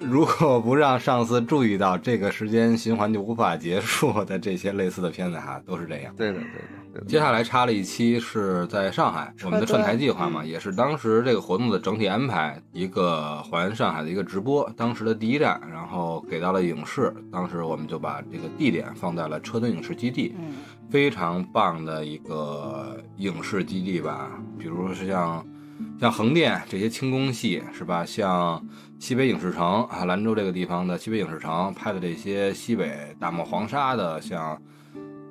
如果不让上司注意到这个时间循环就无法结束的这些类似的片子哈，都是这样。对的对的对的。接下来插了一期是在上海，我们的串台计划嘛，也是当时这个活动的整体安排，一个环上海的一个直播，当时的第一站，然后给到了影视，当时我们就把这个地点放在了车墩影视基地，嗯非常棒的一个影视基地吧，比如说是像像横店这些轻工戏是吧？像西北影视城啊，兰州这个地方的西北影视城拍的这些西北大漠黄沙的，像《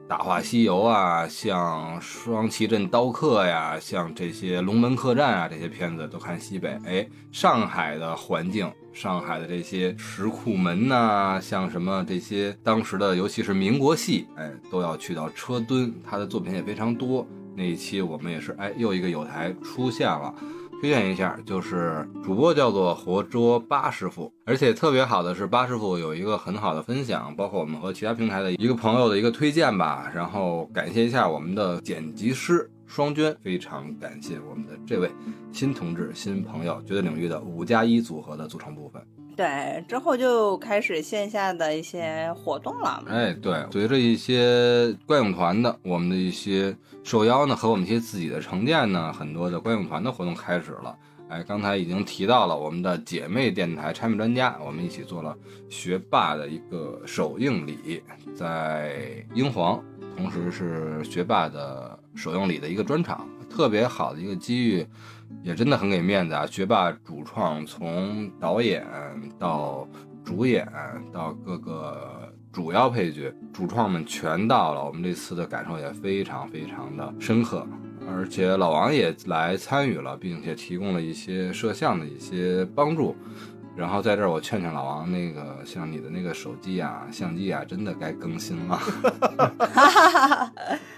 大话西游》啊，像《双旗镇刀客》呀，像这些《龙门客栈》啊，这些片子都看西北。哎，上海的环境，上海的这些石库门呐、像什么这些当时的，尤其是民国戏，哎，都要去到车墩，他的作品也非常多。那一期我们也是，哎，又一个有台出现了。推荐一下，就是主播叫做活捉八师傅，而且特别好的是八师傅有一个很好的分享，包括我们和其他平台的一个朋友的一个推荐吧。然后感谢一下我们的剪辑师双娟，非常感谢我们的这位新同志、新朋友，绝对领域的五加一组合的组成部分。对，之后就开始线下的一些活动了。哎，对，随着一些观影团的，我们的一些受邀呢，和我们一些自己的成建呢，很多的观影团的活动开始了。哎，刚才已经提到了我们的姐妹电台拆面专家，我们一起做了学霸的一个首映礼，在英皇，同时是学霸的首映礼的一个专场，特别好的一个机遇，也真的很给面子啊！学霸主创从导演到主演到各个主要配角，主创们全到了，我们这次的感受也非常非常的深刻。而且老王也来参与了，并且提供了一些摄像的一些帮助。然后在这儿我劝劝老王，那个像你的那个手机啊、相机啊，真的该更新了。*laughs*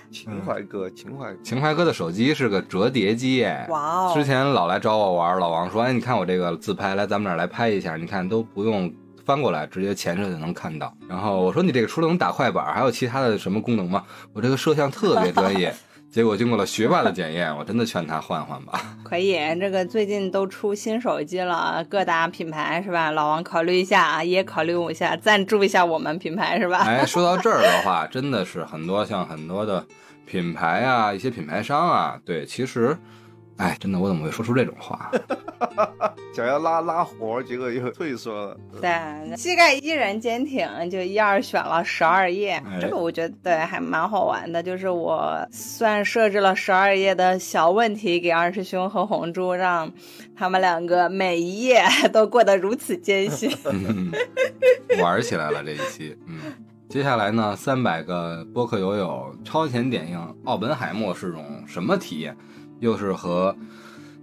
情怀哥，情怀哥，情怀哥的手机是个折叠机，哎，哇哦！之前老来找我玩，老王说：“哎，你看我这个自拍，来咱们这儿来拍一下，你看都不用翻过来，直接前摄就能看到。”然后我说：“你这个除了能打快板，还有其他的什么功能吗？”我这个摄像特别专业。结果经过了学霸的检验，我真的劝他换换吧。*laughs* 可以，这个最近都出新手机了，各大品牌是吧？老王考虑一下啊，也考虑一下赞助一下我们品牌是吧？哎，说到这儿的话，真的是很多像很多的品牌啊，一些品牌商啊，对，其实，哎，真的我怎么会说出这种话？想要拉拉活，结果又退缩了。对，膝盖依然坚挺，就一二选了十二页，哎这个我觉得对还蛮好玩的。就是我算设置了十二页的小问题给二师兄和红珠，让他们两个每一页都过得如此艰辛。*laughs* 嗯，玩起来了这一期，嗯。接下来呢，三百个播客友友超前点映《奥本海默》是种什么体验？又是和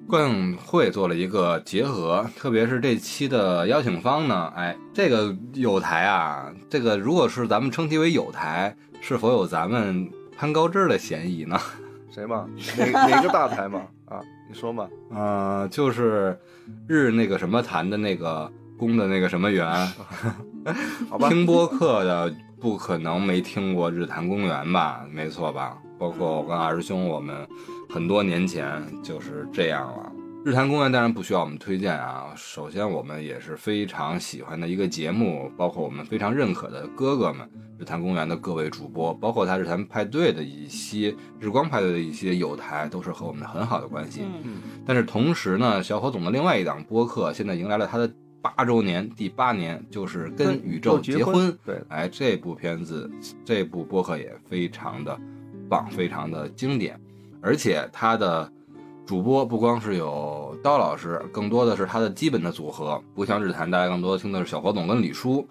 观影会做了一个结合，特别是这期的邀请方呢，哎，这个有台啊，这个如果是咱们称其为有台，是否有咱们攀高枝儿的嫌疑呢？*laughs* 谁嘛？哪哪个大台嘛？啊，你说嘛？呃，就是日那个什么坛的那个宫的那个什么园，*laughs* 好吧，*laughs* 听播客的不可能没听过日坛公园吧？没错吧？包括我跟二师兄，我们很多年前就是这样了。日坛公园当然不需要我们推荐啊，首先我们也是非常喜欢的一个节目，包括我们非常认可的哥哥们，日坛公园的各位主播，包括他日坛派对的一些日光派对的一些友台，都是和我们很好的关系。嗯，但是同时呢，小伙总的另外一档播客现在迎来了他的八周年，第八年就是跟宇宙结婚。对，哎，这部片子，这部播客也非常的棒，非常的经典，而且他的主播不光是有刀老师，更多的是他的基本的组合，不像日坛，大家更多听的是小火总跟李叔，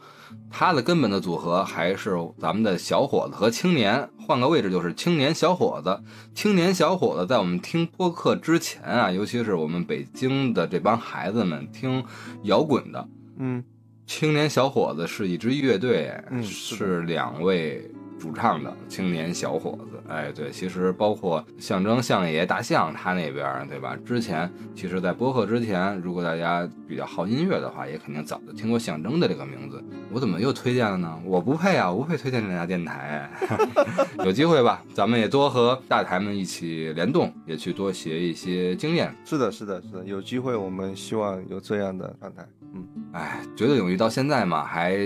他的根本的组合还是咱们的小伙子和青年，换个位置就是青年小伙子。青年小伙子在我们听播客之前啊，尤其是我们北京的这帮孩子们听摇滚的，嗯，青年小伙子是一支乐队，嗯是两位主唱的青年小伙子。哎，对，其实包括象征相爷大象他那边，对吧？之前其实，在播客之前，如果大家比较好音乐的话，也肯定早就听过象征的这个名字。我怎么又推荐了呢？我不配啊，我不配推荐这家电台。*laughs* 有机会吧，咱们也多和大台们一起联动，也去多学一些经验。是的，是的，是的，有机会我们希望有这样的状态。嗯，哎，绝对领域到现在嘛，还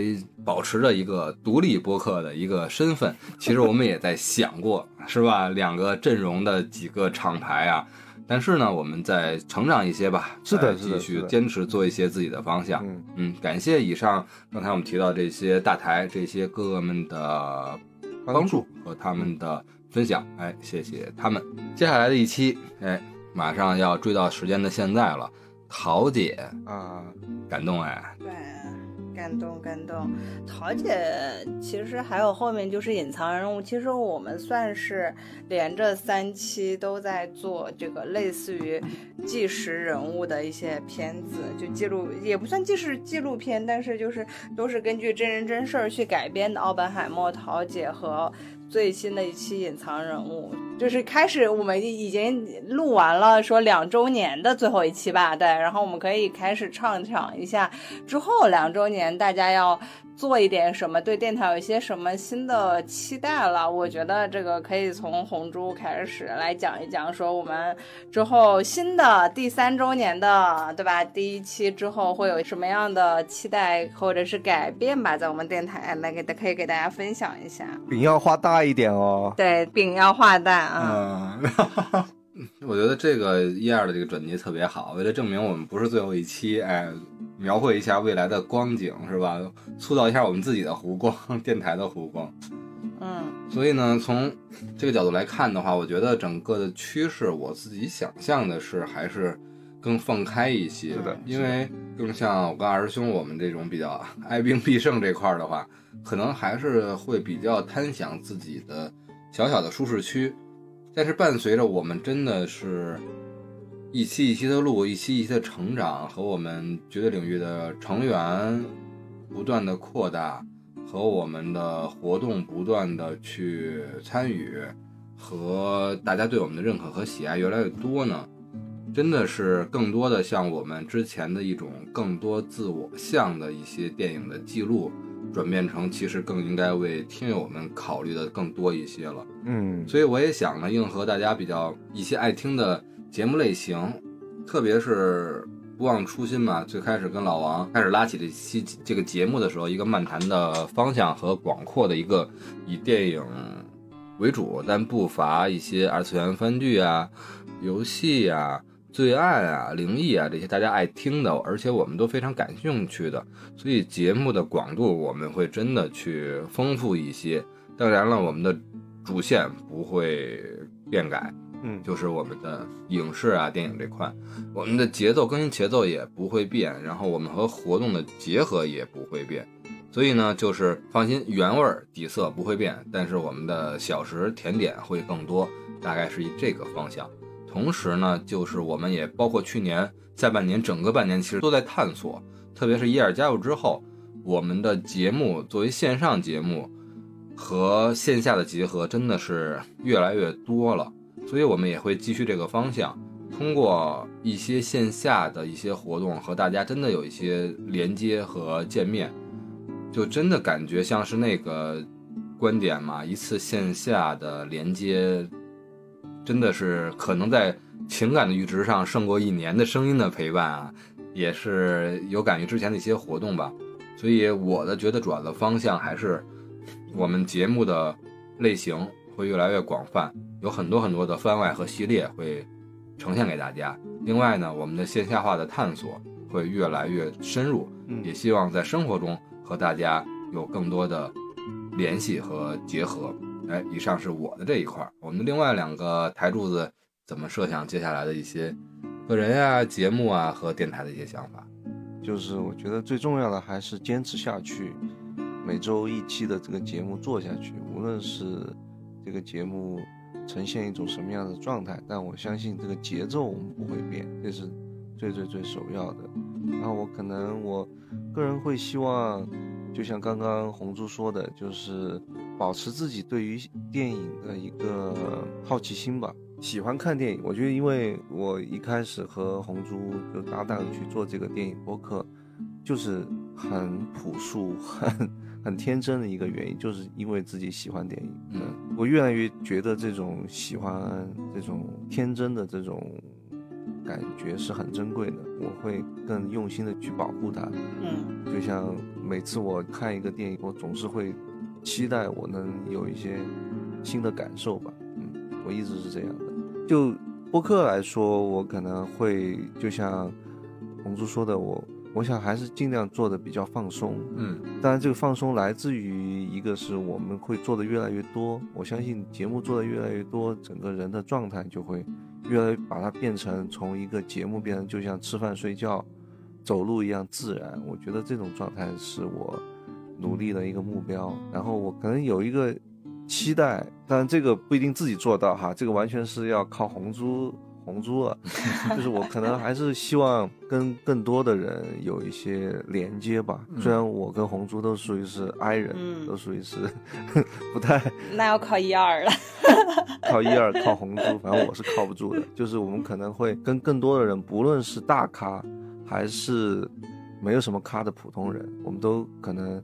保持着一个独立播客的一个身份。其实我们也在想过，*laughs* 是吧？两个阵容的几个厂牌啊，但是呢，我们再成长一些吧，是的，继续坚持做一些自己的方向。嗯嗯，感谢以上刚才我们提到这些大台、这些哥哥们的帮助和他们的分享，哎，谢谢他们。接下来的一期，哎，马上要追到时间的现在了。桃姐啊，感动哎，对，感动感动。桃姐其实还有后面就是隐藏人物，其实我们算是连着三期都在做这个类似于纪实人物的一些片子，就记录也不算纪实纪录片，但是就是都是根据真人真事儿去改编的。奥本海默、桃姐和。最新的一期隐藏人物，就是开始我们已经录完了，说两周年的最后一期吧，对，然后我们可以开始畅想一下之后两周年大家要。做一点什么，对电台有一些什么新的期待了？我觉得这个可以从红珠开始来讲一讲，说我们之后新的第三周年的，对吧？第一期之后会有什么样的期待或者是改变吧？在我们电台来给可以给大家分享一下。饼要画大一点哦。对，饼要画大啊。嗯，*laughs* 我觉得这个一二的这个转接特别好，为了证明我们不是最后一期，哎。描绘一下未来的光景是吧？塑造一下我们自己的湖光，*laughs* 电台的湖光。嗯，所以呢，从这个角度来看的话，我觉得整个的趋势，我自己想象的是还是更放开一些的，因为更像我跟二师兄我们这种比较 *laughs* 哀兵必胜这块的话，可能还是会比较贪享自己的小小的舒适区，但是伴随着我们真的是。一期一期的录，一期一期的成长，和我们绝对领域的成员不断的扩大，和我们的活动不断的去参与，和大家对我们的认可和喜爱越来越多呢，真的是更多的像我们之前的一种更多自我向的一些电影的记录，转变成其实更应该为听友们考虑的更多一些了。嗯，所以我也想呢，应和大家比较一些爱听的。节目类型，特别是不忘初心嘛。最开始跟老王开始拉起这期这个节目的时候，一个漫谈的方向和广阔的一个以电影为主，但不乏一些二次元番剧啊、游戏啊、罪案啊、灵异啊这些大家爱听的，而且我们都非常感兴趣的。所以节目的广度我们会真的去丰富一些。当然了，我们的主线不会变改。嗯，就是我们的影视啊、电影这块，我们的节奏更新节奏也不会变，然后我们和活动的结合也不会变，所以呢，就是放心，原味底色不会变，但是我们的小食甜点会更多，大概是以这个方向。同时呢，就是我们也包括去年下半年整个半年，其实都在探索，特别是伊尔加入之后，我们的节目作为线上节目和线下的结合真的是越来越多了。所以，我们也会继续这个方向，通过一些线下的一些活动和大家真的有一些连接和见面，就真的感觉像是那个观点嘛，一次线下的连接，真的是可能在情感的阈值上胜过一年的声音的陪伴啊，也是有感于之前的一些活动吧。所以，我的觉得主要的方向还是我们节目的类型。会越来越广泛，有很多很多的番外和系列会呈现给大家。另外呢，我们的线下化的探索会越来越深入，也希望在生活中和大家有更多的联系和结合。哎，以上是我的这一块，我们另外两个台柱子怎么设想接下来的一些个人呀、节目啊和电台的一些想法？就是我觉得最重要的还是坚持下去，每周一期的这个节目做下去，无论是。这个节目呈现一种什么样的状态？但我相信这个节奏我们不会变，这是最最最首要的。然后我可能我个人会希望，就像刚刚红珠说的，就是保持自己对于电影的一个好奇心吧，喜欢看电影。我觉得，因为我一开始和红珠就搭档去做这个电影播客，就是很朴素、很很天真的一个原因，就是因为自己喜欢电影。嗯，我越来越觉得这种喜欢、这种天真的这种感觉是很珍贵的，我会更用心的去保护它。嗯就像每次我看一个电影，我总是会期待我能有一些新的感受吧。嗯，我一直是这样的。就播客来说，我可能会就像红珠说的，我我想还是尽量做的比较放松。嗯当然，这个放松来自于一个是我们会做的越来越多，我相信节目做的越来越多，整个人的状态就会越来越把它变成从一个节目变成就像吃饭睡觉、走路一样自然。我觉得这种状态是我努力的一个目标。然后我可能有一个期待，但这个不一定自己做到哈，这个完全是要靠红猪。红猪了，*laughs* 就是我可能还是希望跟更多的人有一些连接吧。虽然我跟红猪都属于是 I 人，嗯都属于是 *laughs* 不太那要靠一二了。*laughs* 靠一二靠红猪，反正我是靠不住的。就是我们可能会跟更多的人，不论是大咖还是没有什么咖的普通人，我们都可能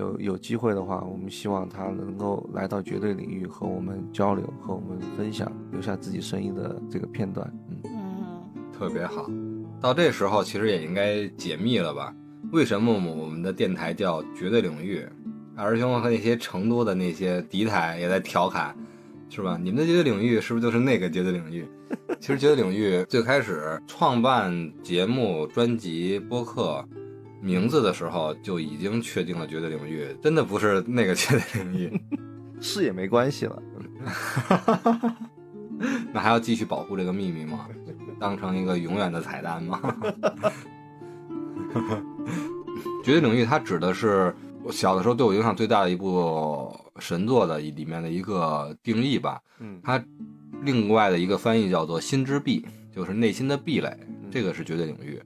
有有机会的话，我们希望他能够来到绝对领域和我们交流，和我们分享，留下自己声音的这个片段。嗯，嗯，特别好。到这时候，其实也应该解密了吧？为什么我们的电台叫绝对领域？二师兄和那些成都的那些敌台也在调侃，是吧？你们的绝对领域是不是就是那个绝对领域？其实绝对领域最开始创办节目、专辑、播客名字的时候，就已经确定了绝对领域，真的不是那个绝对领域。*laughs* 是也没关系了。*laughs* 那还要继续保护这个秘密吗？当成一个永远的彩蛋吗？*laughs* 绝对领域它指的是我小的时候对我影响最大的一部神作的里面的一个定义吧。嗯，它另外的一个翻译叫做“心之壁”，就是内心的壁垒，这个是绝对领域。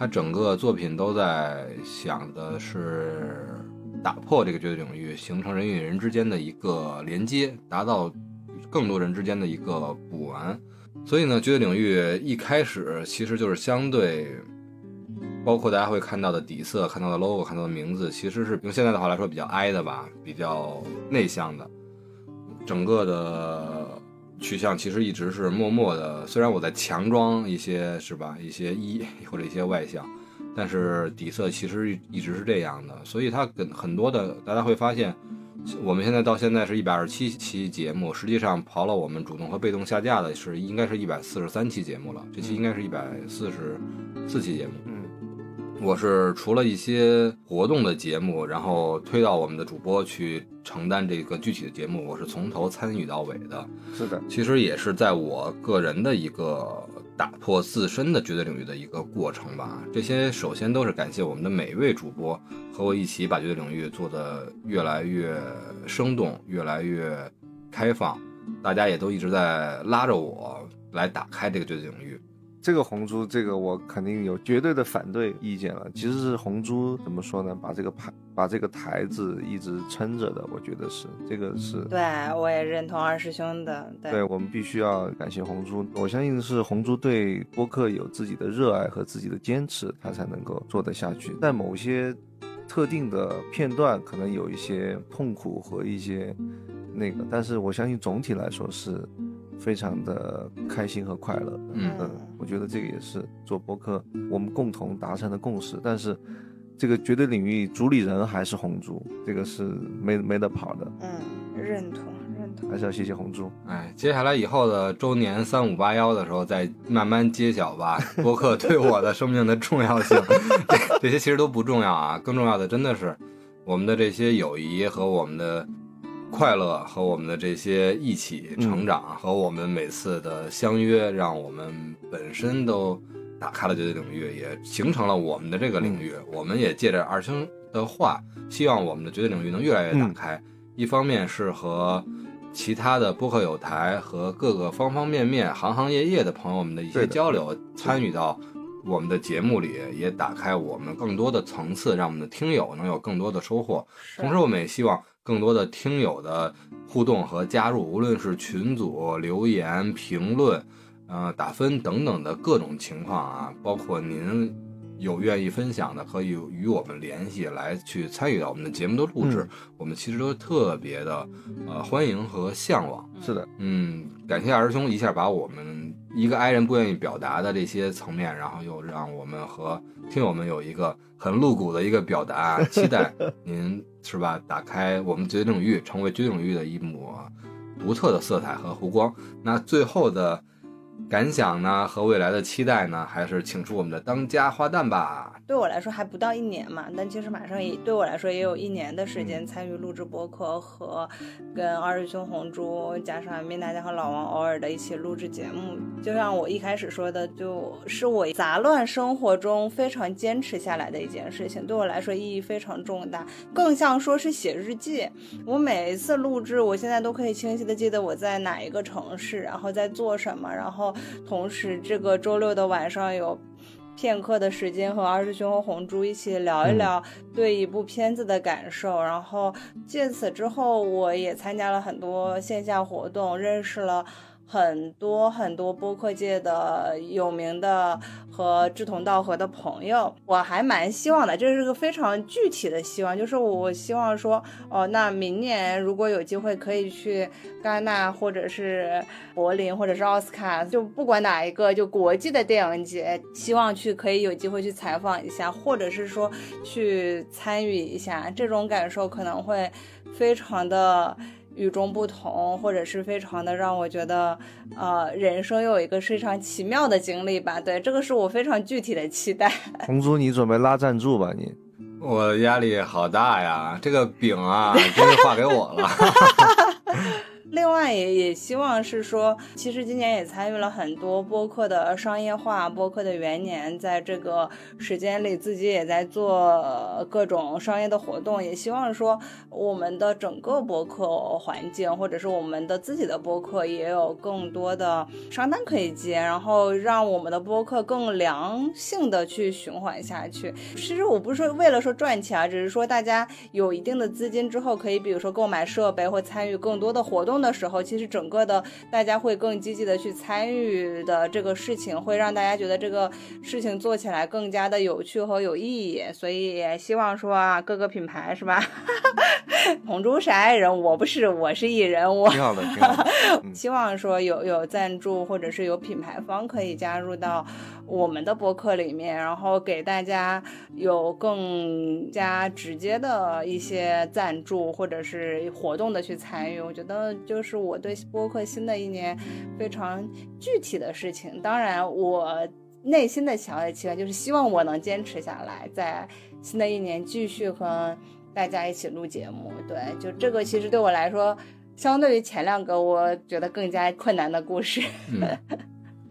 他整个作品都在想的是打破这个绝对领域，形成人与人之间的一个连接，达到更多人之间的一个补完。所以呢，绝对领域一开始其实就是相对，包括大家会看到的底色、看到的 logo、看到的名字，其实是用现在的话来说比较 I 的吧，比较内向的。整个的取向其实一直是默默的，虽然我在强装一些是吧，一些一或者一些外向，但是底色其实一直是这样的。所以它跟很多的大家会发现，我们现在到现在是一百二十七期节目，实际上刨了我们主动和被动下架的是应该是一百四十三期节目了，这期应该是一百四十四期节目。嗯我是除了一些活动的节目，然后推到我们的主播去承担这个具体的节目，我是从头参与到尾的。是的，其实也是在我个人的一个打破自身的绝对领域的一个过程吧。这些首先都是感谢我们的每一位主播和我一起把绝对领域做得越来越生动，越来越开放。大家也都一直在拉着我来打开这个绝对领域。这个红猪，这个我肯定有绝对的反对意见了。其实是红猪怎么说呢？把这个牌，把这个台子一直撑着的，我觉得是这个是。对，我也认同二师兄的。对，对我们必须要感谢红猪，我相信是红猪对播客有自己的热爱和自己的坚持，他才能够做得下去。在某些特定的片段，可能有一些痛苦和一些那个，但是我相信总体来说是非常的开心和快乐。嗯嗯，我觉得这个也是做播客我们共同达成的共识。但是这个绝对领域主理人还是红猪，这个是没没得跑的，嗯，认同认同。还是要谢谢红猪。哎，接下来以后的周年三五八幺的时候，再慢慢揭晓吧。播客 *laughs* 对我的生命的重要性，这这些其实都不重要啊。更重要的真的是我们的这些友谊和我们的快乐，和我们的这些一起成长，和我们每次的相约，让我们本身都打开了这个领域，也形成了我们的这个领域。我们也借着二星的话，希望我们的绝对领域能越来越打开。一方面是和其他的播客友台和各个方方面面、行行业业的朋友们的一些交流，参与到我们的节目里，也打开我们更多的层次，让我们的听友能有更多的收获。同时，我们也希望更多的听友的互动和加入，无论是群组留言、评论、呃打分等等的各种情况啊，包括您有愿意分享的，可以与我们联系，来去参与到我们的节目的录制，嗯我们其实都特别的呃欢迎和向往。是的，嗯，感谢二师兄一下把我们一个 i 人不愿意表达的这些层面，然后又让我们和听友们有一个很露骨的一个表达，期待您是吧？打开我们绝对领域，成为绝对领域的一抹独特的色彩和湖光。那最后的感想呢，和未来的期待呢，还是请出我们的当家花旦吧。对我来说还不到一年嘛，但其实马上也对我来说也有一年的时间参与录制播客和跟二师兄红猪加上米娜家和老王偶尔的一起录制节目。就像我一开始说的，就是我杂乱生活中非常坚持下来的一件事情，对我来说意义非常重大，更像说是写日记。我每一次录制，我现在都可以清晰的记得我在哪一个城市，然后在做什么，然后同时这个周六的晚上有。片刻的时间和二师兄和红珠一起聊一聊对一部片子的感受，然后借此之后，我也参加了很多线下活动，认识了很多很多播客界的有名的和志同道合的朋友。我还蛮希望的，这是个非常具体的希望，就是我希望说，哦，那明年如果有机会可以去戛纳或者是柏林或者是奥斯卡，就不管哪一个，就国际的电影节，希望去可以有机会去采访一下，或者是说去参与一下，这种感受可能会非常的。与众不同，或者是非常的让我觉得，呃，人生又有一个非常奇妙的经历吧。对，这个是我非常具体的期待。*laughs* 红猪，你准备拉赞助吧？你我压力好大呀，这个饼啊，真是画给我了。*laughs* 另外也也希望是说，其实今年也参与了很多播客的商业化，播客的元年，在这个时间里自己也在做各种商业的活动，也希望说我们的整个播客环境，或者是我们的自己的播客也有更多的商单可以接，然后让我们的播客更良性的去循环下去。其实我不是说为了说赚钱啊，只是说大家有一定的资金之后，可以比如说购买设备或参与更多的活动的时候，其实整个的大家会更积极的去参与的这个事情，会让大家觉得这个事情做起来更加的有趣和有意义。所以也希望说啊，各个品牌是吧？*laughs* 红猪是爱人，我不是，我是艺人，我挺好的，挺好的。嗯 *laughs* 希望说有有赞助或者是有品牌方可以加入到我们的播客里面，然后给大家有更加直接的一些赞助或者是活动的去参与。我觉得就是我对播客新的一年非常具体的事情。当然，我内心的强烈期望就是希望我能坚持下来，在新的一年继续和大家一起录节目。对，就这个其实对我来说。相对于前两个，我觉得更加困难的故事。嗯，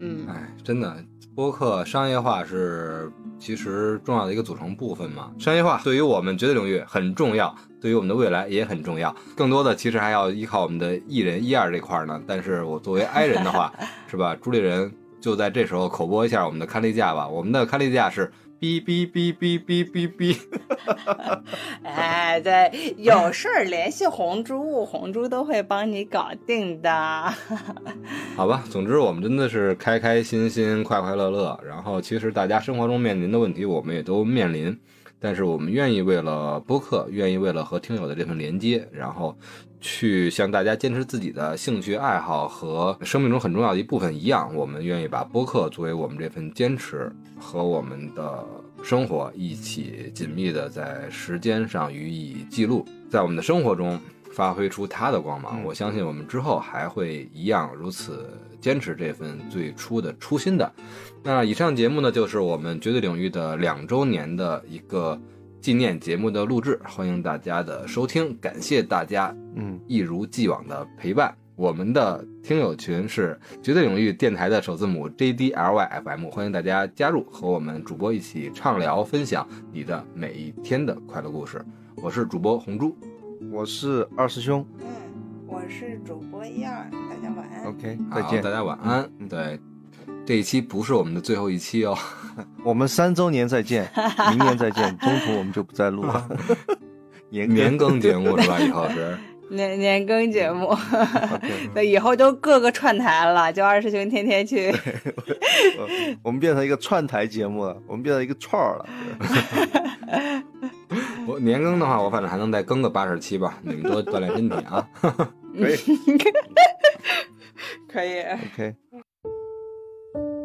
*laughs* 嗯，哎，真的，播客商业化是其实重要的一个组成部分嘛。商业化对于我们绝对领域很重要，对于我们的未来也很重要。更多的其实还要依靠我们的艺人一二这块儿呢。但是我作为 i 人的话，*laughs* 是吧？朱丽人就在这时候口播一下我们的刊例价吧。我们的刊例价是。哔哔哔哔哔哔哔，哎，对，有事儿联系红猪，红猪都会帮你搞定的。*laughs* 好吧，总之我们真的是开开心心、快快乐乐。然后，其实大家生活中面临的问题，我们也都面临，但是我们愿意为了播客，愿意为了和听友的这份连接，然后去向大家坚持自己的兴趣爱好和生命中很重要的一部分一样，我们愿意把播客作为我们这份坚持和我们的生活一起紧密的在时间上予以记录，在我们的生活中。发挥出它的光芒，我相信我们之后还会一样如此坚持这份最初的初心的。那以上节目呢，就是我们绝对领域的两周年的一个纪念节目的录制，欢迎大家的收听，感谢大家，嗯，一如既往的陪伴。我们的听友群是绝对领域电台的首字母 JDLYFM，欢迎大家加入，和我们主播一起畅聊，分享你的每一天的快乐故事。我是主播红珠。我是二师兄。嗯，我是主播一二，大家晚安。OK，好再见大。家晚安。嗯对，这一期不是我们的最后一期哦。*laughs* 我们三周年再见，明年再见，*laughs* 中途我们就不再录了。*laughs* 年年更节目是吧？以后是年年更节目，那以后都各个串台了，就二师兄天天去。我们变成一个串台节目了，我们变成一个串儿了。我年更的话，我反正还能再更个八十期吧。你们多锻炼身体啊。可以可以，，OK。thank you